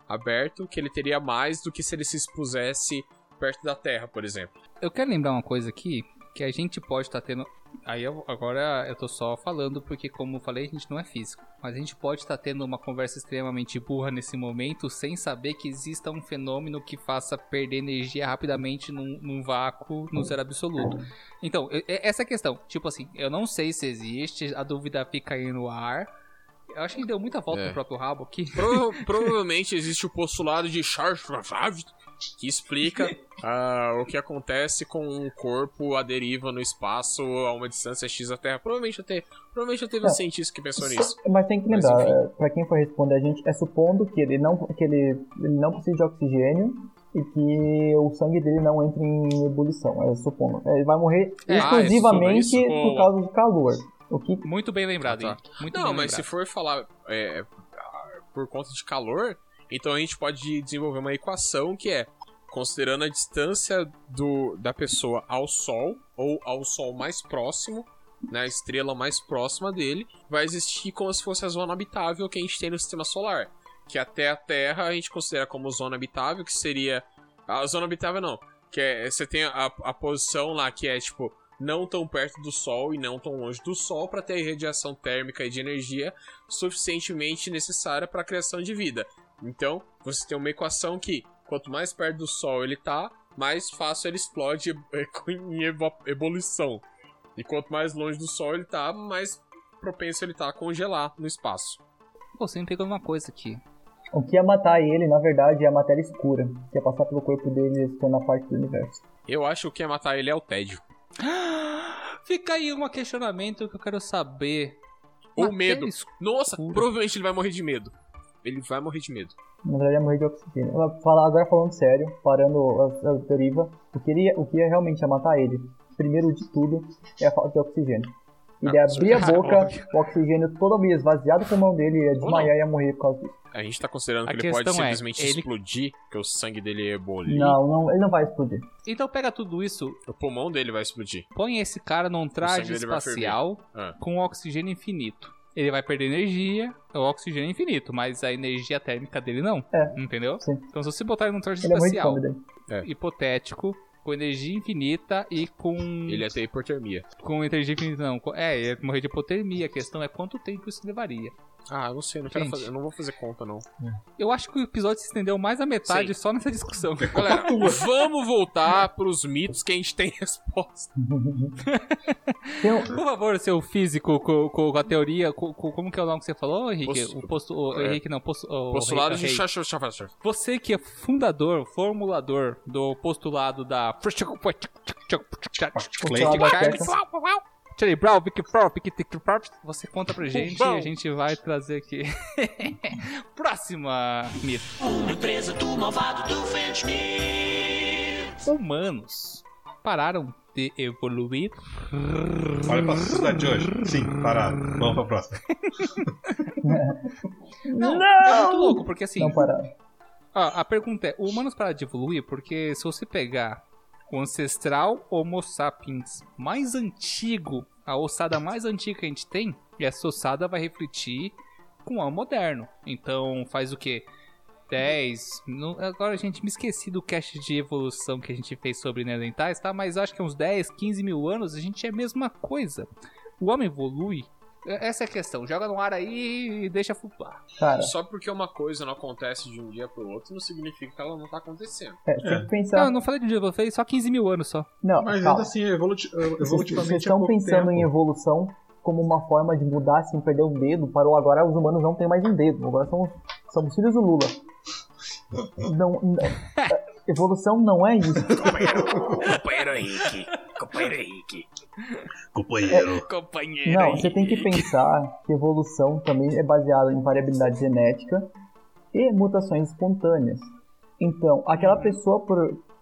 aberto, que ele teria mais do que se ele se expusesse perto da Terra, por exemplo. Eu quero lembrar uma coisa aqui, que a gente pode estar tendo. Aí eu, agora eu tô só falando porque, como eu falei, a gente não é físico. Mas a gente pode estar tendo uma conversa extremamente burra nesse momento sem saber que exista um fenômeno que faça perder energia rapidamente num, num vácuo no zero absoluto. Então, eu- essa é a questão. Tipo assim, eu não sei se existe, a dúvida fica aí no ar. Eu acho que deu muita volta É. no próprio rabo aqui. Prova- provavelmente existe o postulado de Charles Babbage, que explica ah, o que acontece com um corpo à deriva no espaço a uma distância X da Terra. Provavelmente já teve, provavelmente já teve um Não. cientista que pensou nisso. Mas tem que lembrar, é, pra quem for responder a gente, é supondo que ele não, que ele, ele não precisa de oxigênio e que o sangue dele não entre em ebulição. É supondo. É, Ele vai morrer É, exclusivamente ah, isso, por boa. causa de calor. O que Muito bem lembrado, Ah, hein? Muito Não, bem mas se lembrado. for falar é, por conta de calor, então a gente pode desenvolver uma equação que é considerando a distância do, da pessoa ao Sol ou ao Sol mais próximo, né, a estrela mais próxima dele, vai existir como se fosse a zona habitável que a gente tem no sistema solar. Que até a Terra a gente considera como zona habitável, que seria. A zona habitável não. Que é. Você tem a, a posição lá que é tipo. Não tão perto do Sol e não tão longe do Sol para ter radiação térmica e de energia suficientemente necessária para a criação de vida. Então, você tem uma equação que quanto mais perto do Sol ele tá, mais fácil ele explode em ebulição. E quanto mais longe do Sol ele tá, mais propenso ele tá a congelar no espaço. Pô, você me pegou numa coisa aqui. O que ia matar ele, na verdade, é a matéria escura, que ia passar pelo corpo dele e se tornar parte do universo. Eu acho que o que ia matar ele é o tédio. Fica aí um questionamento que eu quero saber. Ou Matéria medo. escura. Nossa, provavelmente ele vai morrer de medo. Ele vai morrer de medo. Na verdade, ia morrer de oxigênio. Falar agora falando sério, parando a, a deriva, o que, ele ia, o que ia realmente ia matar ele, primeiro de tudo, é a falta de oxigênio. Ele ia abrir a boca, o oxigênio todo ia esvaziado com a mão dele, ia desmaiar e ia morrer por causa disso. A gente tá considerando A que ele pode questão é, simplesmente ele- explodir, que o sangue dele é ebolir. Não, não, ele não vai explodir. Então pega tudo isso, O pulmão dele vai explodir. põe esse cara num traje espacial Ah. com oxigênio infinito. Ele vai perder energia, o oxigênio é infinito, mas a energia térmica dele não. É. Entendeu? Sim. Então se você botar ele num traje Ele é espacial, dele. hipotético, com energia infinita e com. Ele ia ter hipotermia. Com energia infinita, não. É, ia morrer de hipotermia. A questão é quanto tempo isso levaria. Ah, eu não sei, eu não quero fazer, eu não vou fazer conta, não. Eu acho que o episódio se estendeu mais da metade Sim. só nessa discussão. Galera, vamos voltar pros mitos que a gente tem resposta. Um- Por favor, seu físico, com, com a teoria. Com, com- como que é o nome que você falou, Henrique? Postu- o posto, o, é. Henrique não, posto, o, Postulado o de rei- Chachachachachach. Você que é fundador, formulador do postulado da. Postulado da. Charlie Brown, Vicky Pro, você conta pra gente e a gente vai trazer aqui. Próxima mito. Uma empresa do malvado do Humanos pararam de evoluir. Olha pra sociedade de hoje. Sim, parado. Vamos pra próxima. Não! É muito louco, porque assim. Não parar. Ah, a pergunta é: humanos pararam de evoluir? Porque se você pegar o ancestral Homo sapiens mais antigo, a ossada mais antiga que a gente tem, e essa ossada vai refletir com o moderno. Então faz o quê? 10. não- agora a gente me esqueci do cast de evolução que a gente fez sobre neandertais, tá? Mas acho que uns 10, 15 mil anos a gente é a mesma coisa. O homem evolui. É- Essa é a questão. Joga no ar aí e deixa flutuar. Cara, Só porque uma coisa não acontece de um dia pro outro, não significa que ela não tá acontecendo. é, tem que Não, pensar. eu não falei de um dia, eu falei só 15 mil anos só. Não, Mas calma. ainda assim, evoluti Vocês- evolutivamente Vocês é estão pensando tempo. em evolução como uma forma de mudar sem perder o dedo. Parou agora, os humanos não têm mais um dedo. Agora são, são os filhos do Lula. Não, não- evolução não é isso. Companheiro, companheiro Henrique. Companheiro Henrique. Companheiro. Companheiro. Não, você tem que pensar que evolução também é baseada em variabilidade genética e mutações espontâneas. Então, aquela pessoa, por,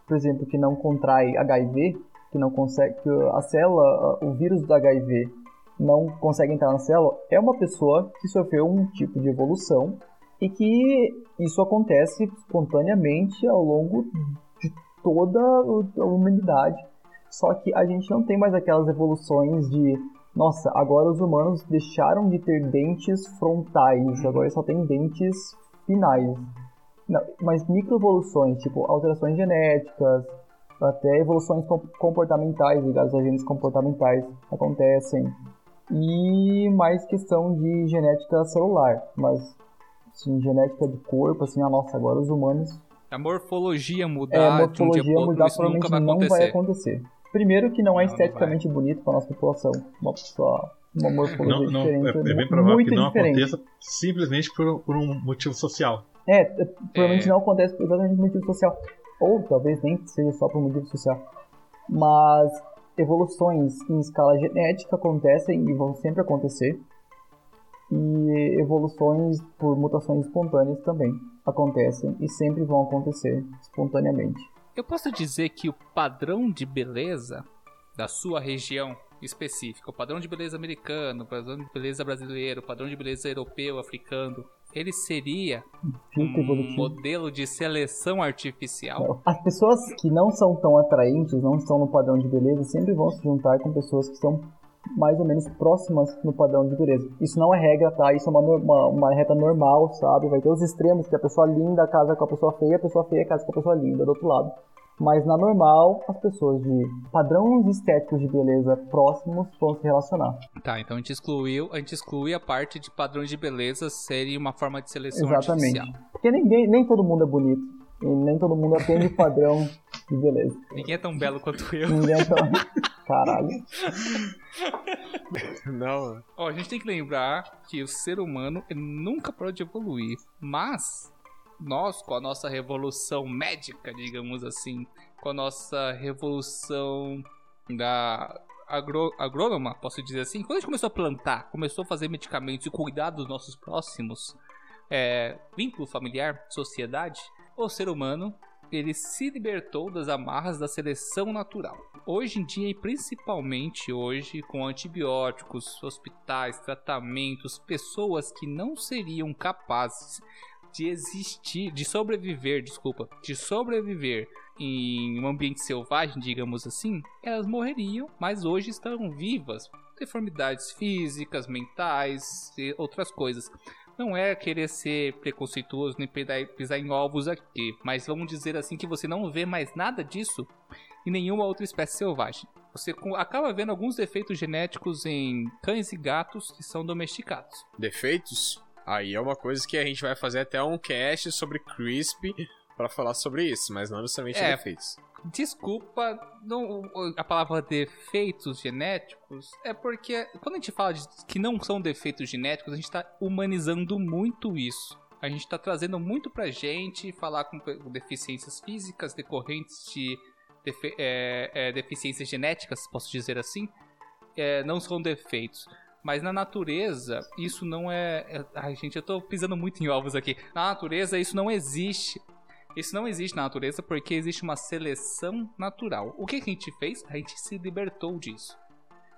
por exemplo, que não contrai HIV, que não consegue, que a célula, o vírus do HIV não consegue entrar na célula, é uma pessoa que sofreu um tipo de evolução e que isso acontece espontaneamente ao longo de toda a humanidade. Só que a gente não tem mais aquelas evoluções de, nossa, agora os humanos deixaram de ter dentes frontais, agora só tem dentes finais. Não, mas microevoluções, tipo alterações genéticas, até evoluções com- comportamentais ligadas a genes comportamentais acontecem. E mais questão de genética celular, mas sim, genética de corpo, assim, a nossa, agora os humanos A morfologia é, mudar de um dia morfologia outro, mudar isso nunca provavelmente vai não acontecer. vai acontecer. Primeiro que não é Não, não esteticamente bonito para nossa população. Uma pessoa, uma morfologia Não, não, diferente. é, é bem provável muito que não diferente. aconteça simplesmente por, por um motivo social. É, é, provavelmente É. não acontece por exatamente por motivo social. Ou talvez nem seja só por motivo social. Mas evoluções em escala genética acontecem e vão sempre acontecer. E evoluções por mutações espontâneas também acontecem e sempre vão acontecer espontaneamente. Eu posso dizer que o padrão de beleza da sua região específica, o padrão de beleza americano, o padrão de beleza brasileiro, o padrão de beleza europeu, africano, ele seria um modelo de seleção artificial? As pessoas que não são tão atraentes, não estão no padrão de beleza, sempre vão se juntar com pessoas que estão mais ou menos próximas no padrão de beleza. Isso não é regra, tá? Isso é uma, uma, uma reta normal, sabe? Vai ter os extremos, que a pessoa linda casa com a pessoa feia, a pessoa feia casa com a pessoa linda, do outro lado. Mas na normal, as pessoas de padrões estéticos de beleza próximos vão se relacionar. Tá, então a gente excluiu, a gente exclui a parte de padrões de beleza serem uma forma de seleção Exatamente. artificial. Porque ninguém, nem todo mundo é bonito. E nem todo mundo atende o padrão de beleza. Ninguém é tão belo quanto eu. Ninguém é tão... Caralho. Não, Ó, a gente tem que lembrar que o ser humano nunca pode evoluir, mas nós, com a nossa revolução médica, digamos assim, com a nossa revolução da agro, agrônoma, posso dizer assim, quando a gente começou a plantar, começou a fazer medicamentos e cuidar dos nossos próximos, é, vínculo familiar, sociedade, o ser humano ele se libertou das amarras da seleção natural. Hoje em dia, e principalmente hoje, com antibióticos, hospitais, tratamentos, pessoas que não seriam capazes de existir, de sobreviver, desculpa, de sobreviver em um ambiente selvagem, digamos assim, elas morreriam, mas hoje estão vivas. Deformidades físicas, mentais e outras coisas. Não é querer ser preconceituoso nem pisar, em ovos aqui, mas vamos dizer assim que você não vê mais nada disso em nenhuma outra espécie selvagem. Você acaba vendo alguns defeitos genéticos em cães e gatos que são domesticados. defeitos? Aí é uma coisa que a gente vai fazer até um cast sobre Crispy pra falar sobre isso, mas não necessariamente É. defeitos. Desculpa, não, a palavra defeitos genéticos é porque quando a gente fala de que não são defeitos genéticos, a gente está humanizando muito isso. A gente está trazendo muito pra gente falar com deficiências físicas decorrentes de defe- é, é, deficiências genéticas, posso dizer assim, é, não são defeitos. Mas na natureza, isso não é. é- Ai, gente, eu tô pisando muito em ovos aqui. Na natureza, isso não existe. Isso não existe na natureza porque existe uma seleção natural. O que a gente fez? A gente se libertou disso.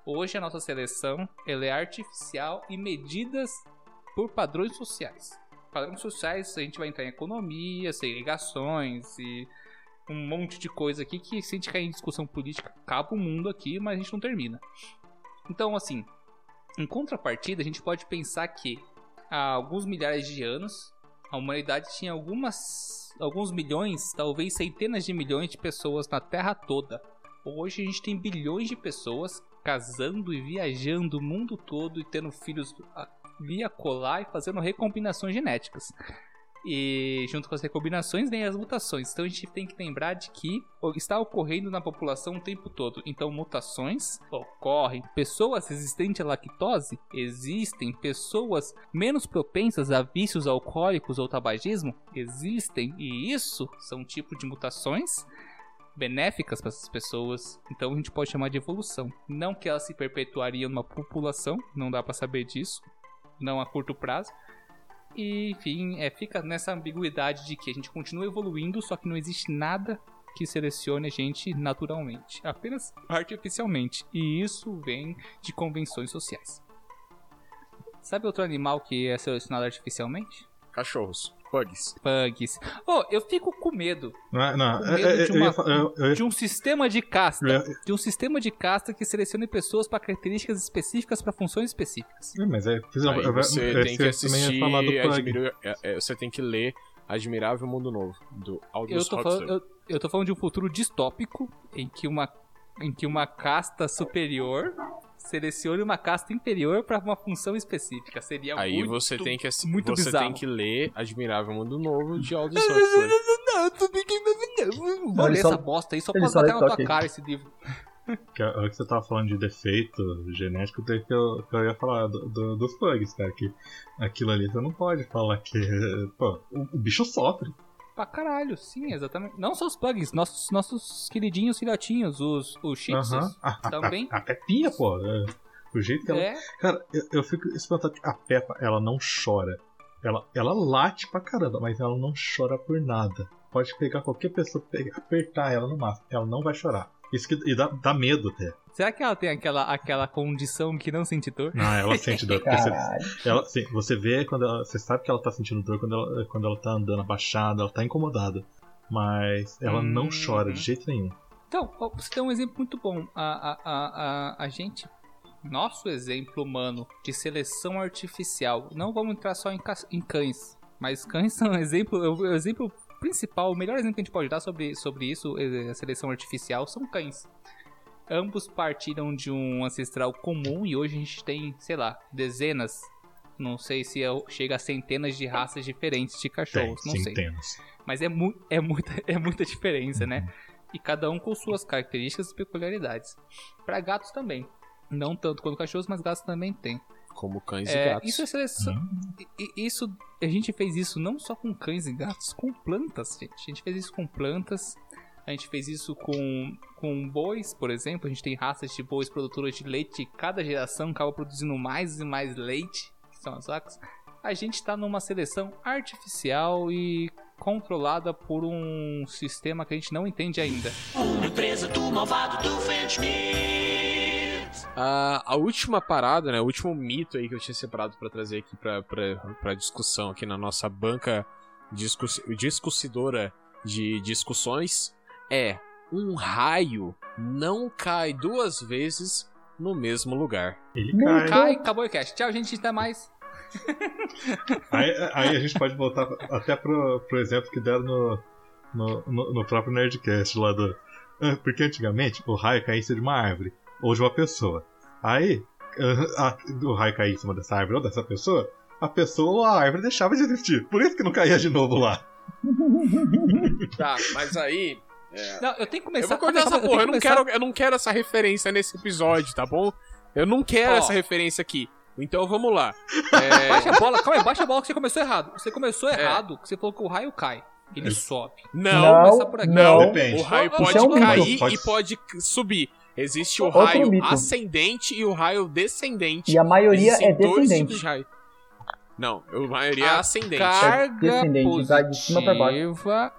Hoje a nossa seleção ela é artificial e medidas por padrões sociais. Padrões sociais a gente vai entrar em economia, segregações e um monte de coisa aqui que se a gente cair em discussão política acaba o mundo aqui, mas a gente não termina. Então assim, em contrapartida a gente pode pensar que há alguns milhares de anos a humanidade tinha algumas, alguns milhões, talvez centenas de milhões de pessoas na Terra toda. Hoje a gente tem bilhões de pessoas casando e viajando o mundo todo e tendo filhos ali a colar e fazendo recombinações genéticas. E junto com as recombinações vem as mutações. Então a gente tem que lembrar de que está ocorrendo na população o tempo todo. Então mutações ocorrem. Pessoas resistentes à lactose existem. Pessoas menos propensas a vícios alcoólicos ou tabagismo existem. E isso são tipos de mutações benéficas para essas pessoas. Então a gente pode chamar de evolução. Não que elas se perpetuariam numa população, não dá para saber disso, não a curto prazo. E, enfim, é, fica nessa ambiguidade de que a gente continua evoluindo, só que não existe nada que selecione a gente naturalmente, apenas artificialmente. E isso vem de convenções sociais. Sabe outro animal que é selecionado artificialmente? Cachorros. Pugs. Pugs. Oh, eu fico com medo. Não, não, Com é- medo é- de eu uma- eu- De um sistema de casta. Eu- De um sistema de casta que selecione pessoas para características específicas para funções específicas. É, Mas é, Aí você eu- tem que assistir. falar do Pug. Admira- é, é, você tem que ler Admirável Mundo Novo, do Aldous Eu tô, Huxley. falando, eu, eu tô falando de um futuro distópico em que uma, em que uma casta superior selecione uma casta inferior para uma função específica. Seria Aí muito... você tem que assi- muito você bizarro. tem que ler Admirável Mundo Novo de Aldous Huxley. Vou Ele ler só- essa bosta aí só pra botar na tua cara esse livro. Que a hora que você tava falando de defeito genético, daí que eu, que eu ia falar do- do- dos pugs, cara. Que aquilo ali você não pode falar que. Pô, o, o bicho sofre. Pra caralho, sim, exatamente. Não só os plugs, nossos, nossos queridinhos filhotinhos, os, os chips. Aham. A, a- Também. A, a Pepinha, pô. é, o jeito que ela. É, Cara, eu, eu fico espantado que a Peppa, ela não chora. Ela, ela late pra caramba, mas ela não chora por nada. Pode pegar qualquer pessoa, pegar, apertar ela no máximo. Ela não vai chorar. Isso que e dá, dá medo até. será que ela tem aquela, aquela condição que não sente dor? Não, ela sente dor. porque você-. Ela, sim, você vê quando ela, você sabe que ela tá sentindo dor quando ela, quando ela tá andando abaixada, ela tá incomodada. Mas ela não Hum. chora de jeito nenhum. Então, você tem um exemplo muito bom. A, a, a, a, a gente, nosso exemplo humano de seleção artificial, não vamos entrar só em, ca- em cães, mas cães são um exemplo, o exemplo principal, o melhor exemplo que a gente pode dar sobre, sobre isso, eh, a seleção artificial, são cães. Ambos partiram de um ancestral comum e hoje a gente tem, sei lá, dezenas, não sei se é- chega a centenas de raças diferentes de Tem, cachorros, não sei. centenas. Mas é, mu é, muita, é muita diferença, né? E cada um com suas características e peculiaridades. Para gatos também. Não tanto quanto cachorros, mas gatos também tem. Como cães e É, gatos. isso é seleção. i- Isso, a gente fez isso não só com cães e gatos, com plantas, gente. A gente fez isso com plantas. A gente fez isso com, com bois, por exemplo. A gente tem raças de bois produtoras de leite. e Cada geração acaba produzindo mais e mais leite, que são as vacas. A gente está numa seleção artificial e controlada por um sistema que a gente não entende ainda. Uma empresa do malvado do Fenchmith. A, a última parada, né? O último mito aí que eu tinha separado pra trazer aqui pra discussão aqui na nossa banca discussi- discussidora de discussões é um raio não cai duas vezes no mesmo lugar. Ele Meu cai. Cai, acabou o cast. Tchau, gente. Até mais. Aí, aí a gente pode voltar até pro, pro exemplo que deram no, no, no- no próprio Nerdcast lá do. Ah, Porque antigamente o raio caía em cima de uma árvore ou de uma pessoa. Aí a- o raio caía em cima dessa árvore ou dessa pessoa, a pessoa ou a árvore deixava de existir. Por isso que não caía de novo lá. Tá, mas aí. Não, eu tenho que Eu começar... vou cortar essa porra, eu tenho não, começar- quero, eu não quero essa referência nesse episódio, tá bom? Eu não quero Ó. essa referência aqui. Então vamos lá. É, Baixa a bola, calma aí, baixa a bola que você começou errado. Você começou errado, que você falou que o raio cai. Ele sobe. Não, começar por aqui. não. Depende. O raio Isso pode é um cair e pode subir. Existe o Outro raio mito. ascendente e o raio descendente. E a maioria Existem é dois descendente. tipos de raio. Não, a maioria é A ascendente. Carga descendente, vai de cima pra baixo. positiva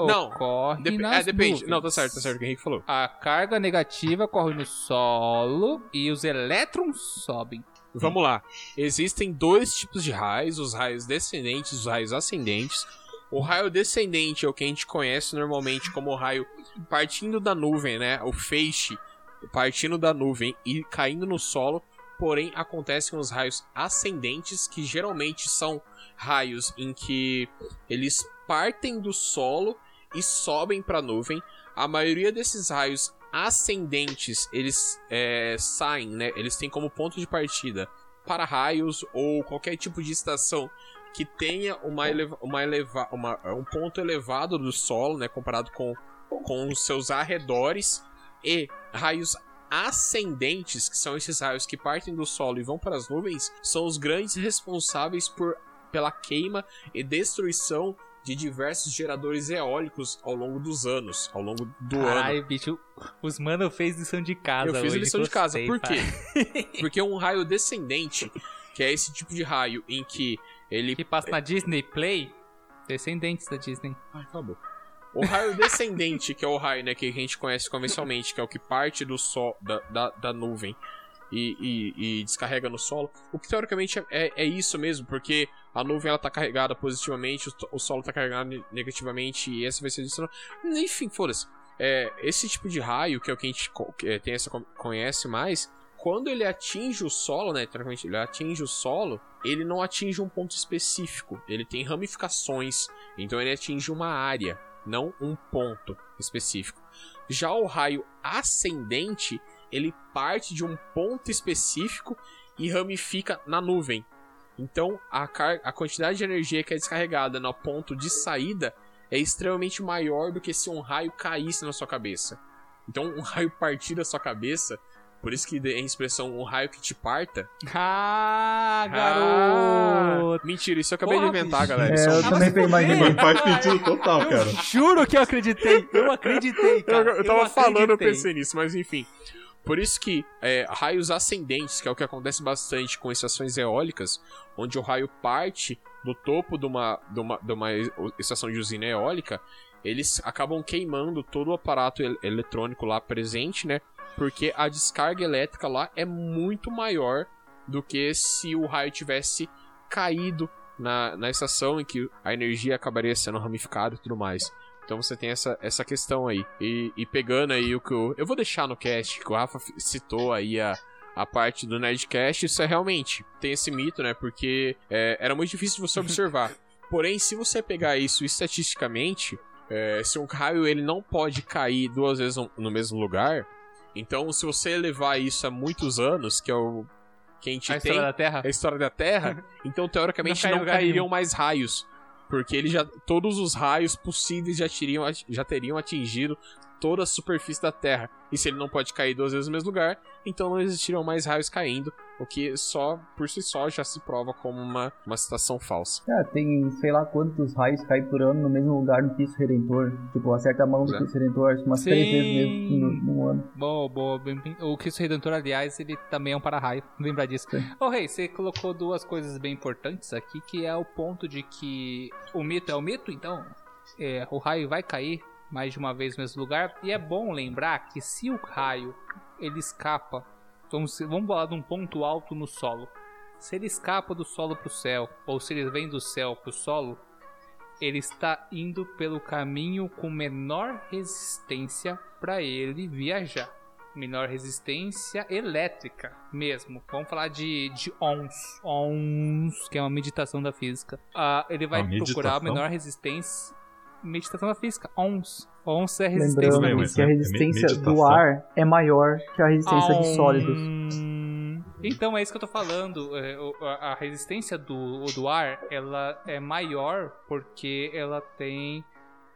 Não, ocorre Dep- nas é, depende. nuvens. Não, tá certo, tá certo o que o Henrique falou. A carga negativa corre no solo e os elétrons sobem. Vamos lá. Existem dois tipos de raios, os raios descendentes e os raios ascendentes. O raio descendente é o que a gente conhece normalmente como o raio partindo da nuvem, né? O feixe partindo da nuvem e caindo no solo. Porém, acontecem os raios ascendentes, que geralmente são raios em que eles partem do solo e sobem para a nuvem. A maioria desses raios ascendentes, eles é, saem, né? Eles têm como ponto de partida para raios ou qualquer tipo de estação que tenha uma eleva, uma eleva, uma, um ponto elevado do solo, né, comparado com, com os seus arredores, e raios ascendentes, que são esses raios que partem do solo e vão para as nuvens, são os grandes responsáveis por, pela queima e destruição de diversos geradores eólicos ao longo dos anos, ao longo do ano. Ai, bicho, os mano fez lição de casa Eu fiz hoje, lição de casa. Por quê? Porque um raio descendente, que é esse tipo de raio em que ele. Que passa na Disney Play, descendentes da Disney. Ai, acabou. O raio descendente, que é o raio né, que a gente conhece convencionalmente, que é o que parte do sol, da, da, da nuvem e, e- e descarrega no solo, o que teoricamente é, é isso mesmo, porque a nuvem ela tá carregada positivamente, o, o solo tá carregado ne- negativamente, e essa vai ser isso. Enfim, foda-se. É, esse tipo de raio, que é o que a gente que, é, tem essa, conhece mais, quando ele atinge o solo, né? Teoricamente, ele atinge o solo, ele não atinge um ponto específico. Ele tem ramificações. Então ele atinge uma área, não um ponto específico. Já o raio ascendente, ele parte de um ponto específico e ramifica na nuvem. Então a, a quantidade de energia que é descarregada no ponto de saída é extremamente maior do que se um raio caísse na sua cabeça. Então um raio partir da sua cabeça, por isso que a expressão um raio que te parta. Ah, Ah, garoto! mentira, isso eu acabei Porra, de inventar, bicho. galera. É, é eu também imaginei. Mas faz sentido total, cara. Juro que eu acreditei, eu acreditei, Eu, cara. eu tava falando, eu pensei nisso, mas enfim. Por isso que é, raios ascendentes, que é o que acontece bastante com estações eólicas, onde o raio parte do topo de uma, de uma, de uma estação de usina eólica, eles acabam queimando todo o aparato el- eletrônico lá presente, né? Porque a descarga elétrica lá é muito maior do que se o raio tivesse caído na, na estação em que a energia acabaria sendo ramificada e tudo mais. Então você tem essa, essa questão aí. E, e pegando aí o que eu. Eu vou deixar no cast, que o Rafa citou aí a, a parte do Nerdcast, isso é realmente. Tem esse mito, né? Porque é, era muito difícil de você observar. Porém, se você pegar isso estatisticamente, é, se um raio ele não pode cair duas vezes no, no mesmo lugar, então se você levar isso há muitos anos, que é o que a gente A tem história da Terra? a história da Terra, então teoricamente Não cai em não, cairiam nenhum. mais raios. Porque ele já. Todos os raios possíveis já, teriam, já teriam atingido toda a superfície da Terra. E se ele não pode cair duas vezes no mesmo lugar, então não existiriam mais raios caindo. O que só, por si só, já se prova como uma, uma citação falsa. Ah, tem sei lá quantos raios caem por ano no mesmo lugar no Cristo Redentor. Tipo, acerta a mão do É. Cristo Redentor acho que umas três Sim. vezes mesmo no, no ano. Boa, boa. bem- bem- O Cristo Redentor, aliás, ele também é um para-raio. Lembra disso. Ô, Rei, você colocou duas coisas bem importantes aqui, que é o ponto de que o mito é o mito, então é, o raio vai cair mais de uma vez no mesmo lugar. E é bom lembrar que se o raio ele escapa, vamos, vamos falar de um ponto alto no solo. Se ele escapa do solo para o céu, ou se ele vem do céu para o solo, ele está indo pelo caminho com menor resistência para ele viajar. Menor resistência elétrica mesmo. Vamos falar de, de ONS. ONS, que é uma meditação da física. Ah, ele vai procurar a menor resistência. Meditação da física. ONS. ONS é a resistência Lembrando que a né? resistência do Meditação. ar é maior que a resistência de sólidos. Hum, Então é isso que eu tô falando. é, a resistência do, do ar ela é maior porque ela tem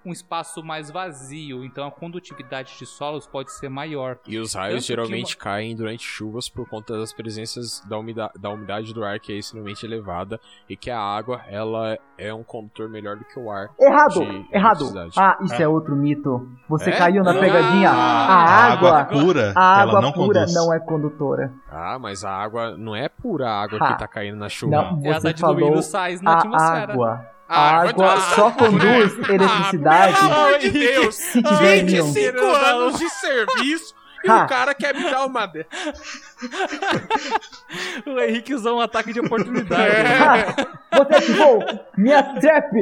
um espaço mais vazio. Então a condutividade de solos pode ser maior. E os Tanto raios que geralmente caem durante chuvas por conta das presenças da umidade, da umidade do ar que é extremamente elevada e que a água ela é um condutor melhor do que o ar. Errado! de errado! Ah, isso é outro mito. Você É? caiu na Ah, pegadinha. A a água, água pura, a ela água não pura conduz. não é condutora. Ah, mas a água não é pura água Ha. que tá caindo na chuva. Não, Ela tá você diluindo falou sais na a atmosfera. água. Ah, A água tomar- só conduz eletricidade Ah, pelo amor de Deus! se tiver íon. 25 anos de serviço e o cara quer me dar uma dessa. O Henrique usou um ataque de oportunidade. É. Ah, você ativou minha trap!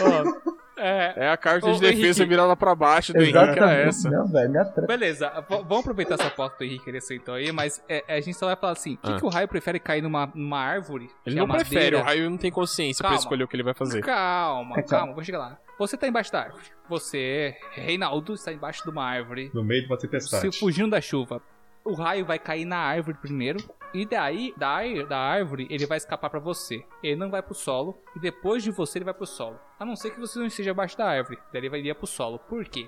Ó, é, É a carta Ô, de defesa Henrique. virada pra baixo do Henrique, era essa. Não, trap. Beleza, vamos aproveitar essa aposta do Henrique que ele aceitou aí, mas é, a gente só vai falar assim: o que, Ah. que o raio prefere cair numa, numa árvore? Ele que não é prefere, madeira? o raio não tem consciência Calma. pra escolher o que ele vai fazer. Calma, É, calma. calma, vou chegar lá. Você tá embaixo da árvore. Você, Reinaldo, está embaixo de uma árvore, No meio de uma tempestade. se fugindo da chuva. o raio vai cair na árvore primeiro. E daí, da, da árvore, ele vai escapar pra você. Ele não vai pro solo. E depois de você, ele vai pro solo. A não ser que você não esteja abaixo da árvore. Daí ele vai ir pro solo. Por quê?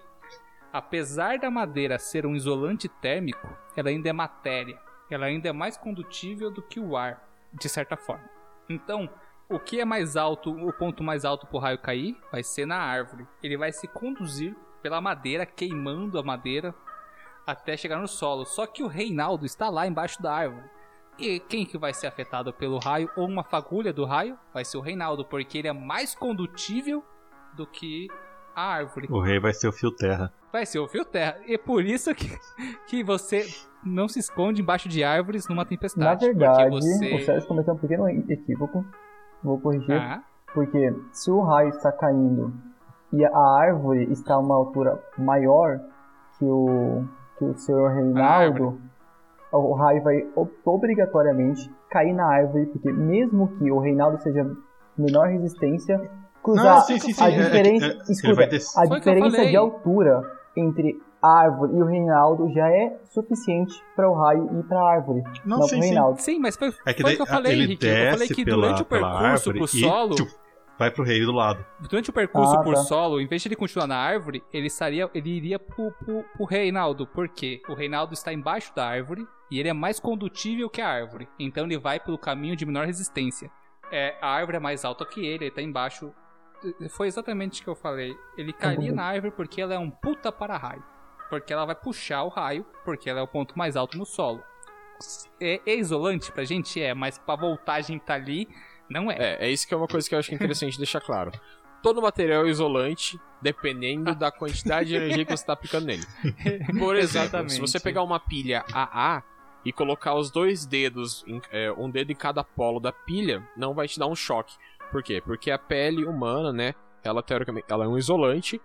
Apesar da madeira ser um isolante térmico, ela ainda é matéria. Ela ainda é mais condutível do que o ar, de certa forma. Então, o que é mais alto, o ponto mais alto pro raio cair, vai ser na árvore. Ele vai se conduzir pela madeira, queimando a madeira até chegar no solo. Só que o Reinaldo está lá embaixo da árvore. E quem que vai ser afetado pelo raio ou uma fagulha do raio? Vai ser o Reinaldo, porque ele é mais condutível do que a árvore. O rei vai ser o fio terra. Vai ser o fio terra. E por isso que, que você não se esconde embaixo de árvores numa tempestade. Na verdade, você... o Sérgio cometeu um pequeno equívoco. Vou corrigir. Ah, Porque se o raio está caindo e a árvore está a uma altura maior que o, que o senhor Reinaldo, o raio vai obrigatoriamente cair na árvore, porque mesmo que o Reinaldo seja menor resistência, cruzar Não, sim, sim, sim, a é- é- diferença, é- ele escuta, vai des- a diferença de altura entre árvore e o Reinaldo já é suficiente para o raio ir para a árvore, Não, não, sim, para o sim. Reinaldo. Sim, mas foi, É que foi daí, o que eu falei, ele Henrique. Eu falei que pela, durante o percurso pro e solo, tchuf, vai pro rei do lado. durante o percurso Ah, por tá. solo, em vez de ele continuar na árvore, ele estaria, ele iria pro, pro, pro Reinaldo. Por quê? O Reinaldo está embaixo da árvore e ele é mais condutível que a árvore. Então ele vai pelo caminho de menor resistência. É, a árvore é mais alta que ele, ele tá embaixo. Foi exatamente o que eu falei. Ele cairia na árvore porque ela é um puta para-raio. Porque ela vai puxar o raio, porque ela é o ponto mais alto no solo. É, é isolante pra gente? É, mas pra voltagem tá ali, não é. É, é isso que é uma coisa que eu acho que é interessante deixar claro. Todo material é isolante, dependendo da quantidade de energia que você está aplicando nele. Por exemplo, Exatamente. se você pegar uma pilha AA e colocar os dois dedos, em- é, um dedo em cada polo da pilha, não vai te dar um choque. Por quê? Porque a pele humana, né, ela teoricamente ela é um isolante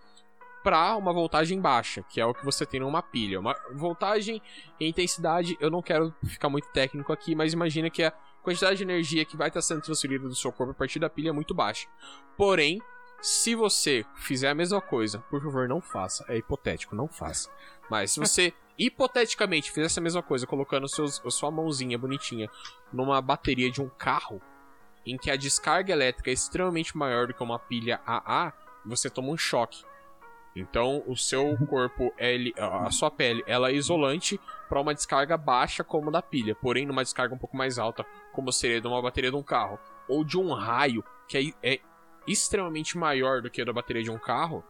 para uma voltagem baixa, que é o que você tem numa pilha. Uma voltagem e intensidade, eu não quero ficar muito técnico aqui, mas imagina que a quantidade de energia que vai estar sendo transferida do seu corpo a partir da pilha é muito baixa. Porém, se você fizer a mesma coisa, por favor, não faça. É hipotético, não faça. Mas se você hipoteticamente fizesse a mesma coisa, colocando seus, a sua mãozinha bonitinha numa bateria de um carro, em que a descarga elétrica é extremamente maior do que uma pilha AA, você toma um choque. Então, o seu corpo, ele, a sua pele, ela é isolante para uma descarga baixa como a da pilha, porém numa descarga um pouco mais alta, como seria de uma bateria de um carro ou de um raio que é, é extremamente maior do que a da bateria de um carro,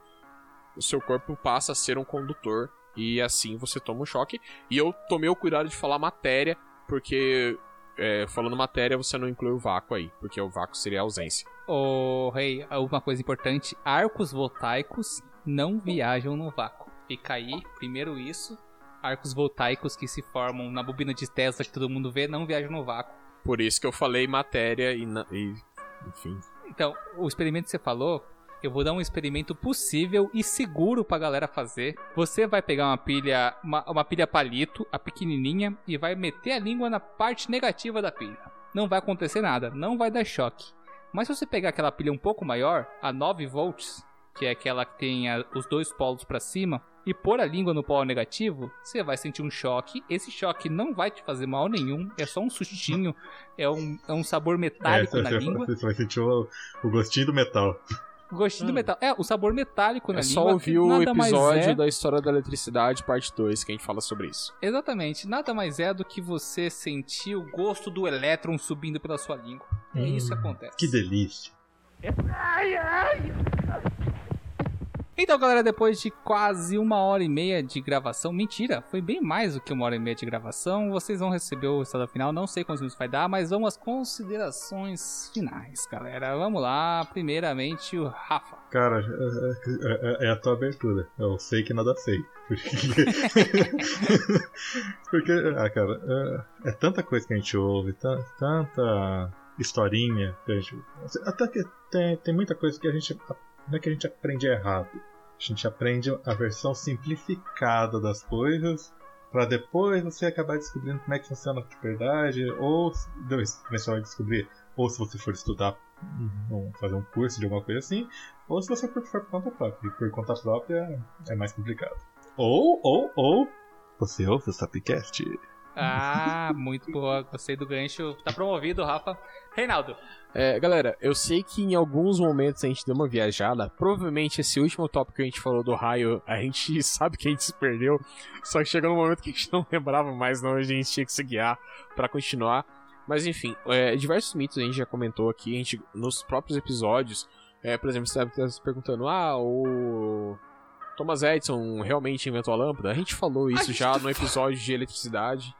o seu corpo passa a ser um condutor e assim você toma um choque. E eu tomei o cuidado de falar matéria, porque é, falando matéria você não inclui o vácuo aí, porque o vácuo seria a ausência. Ô, Rei, uma coisa importante: arcos voltaicos não viajam no vácuo. Fica aí, primeiro isso. Arcos voltaicos que se formam na bobina de Tesla que todo mundo vê não viajam no vácuo. Por isso que eu falei matéria e, na- e enfim. Então, o experimento que você falou, eu vou dar um experimento possível e seguro pra galera fazer. Você vai pegar uma pilha, uma, uma pilha palito, a pequenininha, e vai meter a língua na parte negativa da pilha. Não vai acontecer nada, não vai dar choque. Mas se você pegar aquela pilha um pouco maior, a 9 volts, que é aquela que tem a- os dois polos pra cima, e pôr a língua no polo negativo, você vai sentir um choque. Esse choque não vai te fazer mal nenhum, é só um sustinho, é um, é um sabor metálico É, na você, língua. você vai sentir o, o gostinho do metal. Gostinho do metal. É, o sabor metálico na É língua. só ouvir o episódio é- da história da eletricidade, parte 2, que a gente fala sobre isso. Exatamente. Nada mais é do que você sentir o gosto do elétron subindo pela sua língua. É isso que acontece. Que delícia. Então, galera, depois de quase uma hora e meia de gravação, mentira, foi bem mais do que uma hora e meia de gravação. Vocês vão receber o estado final, não sei quantos minutos vai dar, mas vamos às considerações finais, galera. Vamos lá, primeiramente o Rafa. Cara, é, é- é a tua abertura. Eu sei que nada sei. Porque, ah, cara, é, é tanta coisa que a gente ouve, ta- tanta historinha que a gente. Até que tem, tem muita coisa que a gente. Não é que a gente aprende errado. A gente aprende a versão simplificada das coisas pra depois você acabar descobrindo como é que funciona de verdade, ou depois você vai descobrir, ou se você for estudar, fazer um curso de alguma coisa assim, ou se você for por conta própria. E por conta própria é mais complicado. Ou, ou, ou, Você ouve o Sapcast? Ah, muito boa. Gostei do gancho. Tá promovido, Rafa. Reinaldo. É, galera, eu sei que em alguns momentos a gente deu uma viajada. Provavelmente esse último tópico que a gente falou do raio, a gente sabe que a gente se perdeu. Só que chegou num momento que a gente não lembrava mais não, a gente tinha que se guiar pra continuar. Mas enfim, é, diversos mitos a gente já comentou aqui, a gente, nos próprios episódios. É, por exemplo, você deve estar se perguntando: ah, o Thomas Edison realmente inventou a lâmpada? A gente falou isso já não no episódio de eletricidade.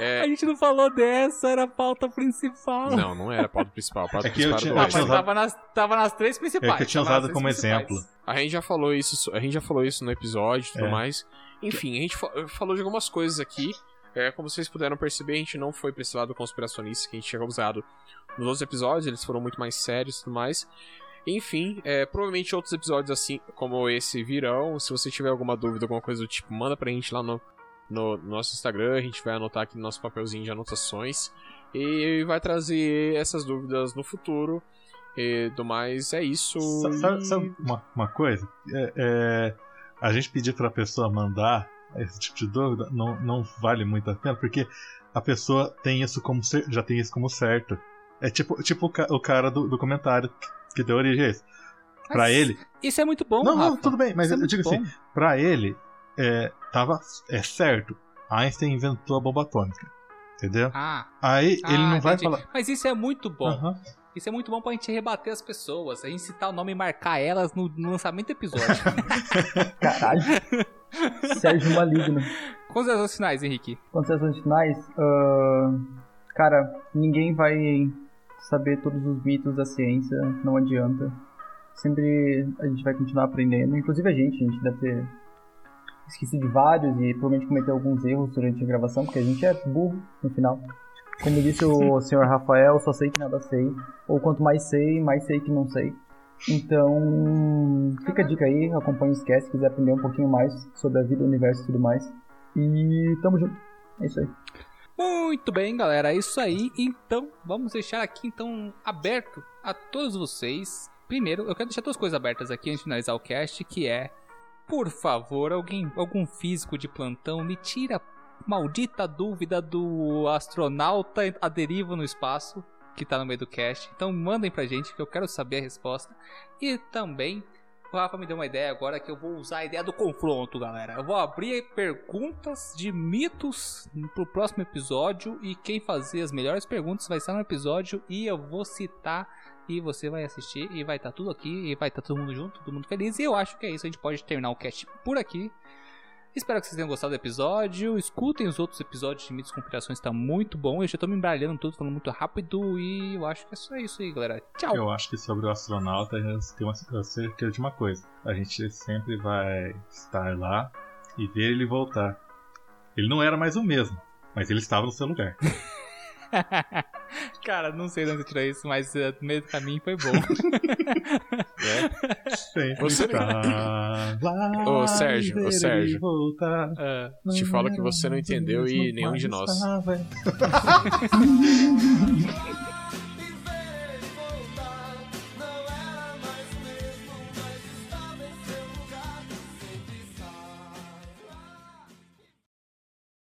É, A gente não falou dessa, era a pauta principal. Não, não era a pauta principal. A pauta É principal tinha- era do eu tinha mas Einstein. usado- tava nas, tava nas três principais. É que eu tinha usado como principais. exemplo. A gente já falou isso, a gente já falou isso no episódio e tudo É. mais. Enfim, a gente fa- falou de algumas coisas aqui. É, como vocês puderam perceber, a gente não foi pra esse lado conspiracionista que a gente tinha usado nos outros episódios, eles foram muito mais sérios e tudo mais. Enfim, é, provavelmente outros episódios assim como esse virão. Se você tiver alguma dúvida, alguma coisa do tipo, manda pra gente lá no, no nosso Instagram, a gente vai anotar aqui no nosso papelzinho de anotações. E vai trazer essas dúvidas no futuro. E do mais, é isso. Sa- Sabe, e- sabe uma, uma coisa? É, é, a gente pedir pra pessoa mandar esse tipo de dúvida não, não vale muito a pena, porque a pessoa tem isso como já tem isso como certo. É tipo, tipo o, ca- o cara do, do comentário que deu origem a isso. Pra Mas ele. Isso é muito bom, não, não, Rafa. tudo bem, mas Isso é eu muito digo assim, bom. pra ele, é, tava, é certo. Einstein inventou a bomba atômica. Entendeu? Ah, Aí ah, ele não vai entendi. falar. Mas isso é muito bom. Aham. Isso é muito bom pra gente rebater as pessoas. A gente citar o nome e marcar elas no, no lançamento do episódio. Caralho. Sérgio Maligno. Considerações finais, Henrique. Considerações finais, ah, cara, ninguém vai saber todos os mitos da ciência, não adianta. Sempre a gente vai continuar aprendendo, inclusive a gente, a gente deve ter esquecido de vários e provavelmente cometeu alguns erros durante a gravação, porque a gente é burro no final. Como disse o senhor Rafael, só sei que nada sei, ou quanto mais sei, mais sei que não sei. Então, fica a dica aí, acompanha o Esquece, se quiser aprender um pouquinho mais sobre a vida, o universo e tudo mais. E tamo junto. É isso aí. Muito bem, galera, é isso aí. Então, vamos deixar aqui então aberto a todos vocês. Primeiro, eu quero deixar duas coisas abertas aqui antes de finalizar o cast, que é, por favor, alguém, algum físico de plantão me tira a maldita dúvida do astronauta a deriva no espaço que tá no meio do cast. Então, mandem pra gente que eu quero saber a resposta. E também o Rafa me deu uma ideia agora que eu vou usar a ideia do confronto, galera. Eu vou abrir perguntas de mitos pro próximo episódio e quem fazer as melhores perguntas vai estar no episódio e eu vou citar e você vai assistir e vai estar tudo aqui e vai estar todo mundo junto, todo mundo feliz. E eu acho que é isso, a gente pode terminar o cast por aqui. Espero que vocês tenham gostado do episódio. Escutem os outros episódios de Mitos e Conspirações, tá muito bom. Eu já tô me embaralhando tudo, falando muito rápido. E eu acho que é só isso aí, galera. Tchau! Eu acho que sobre o astronauta tenho uma certeza de uma coisa. A gente sempre vai estar lá e ver ele voltar. Ele não era mais o mesmo, mas ele estava no seu lugar. Cara, não sei de onde tirou isso, mas uh, no meio do caminho foi bom. Sempre Você- está lá. Ô, Sérgio, ô, Sérgio. voltar. Ah, Te falo que você não entendeu e nenhum de nós.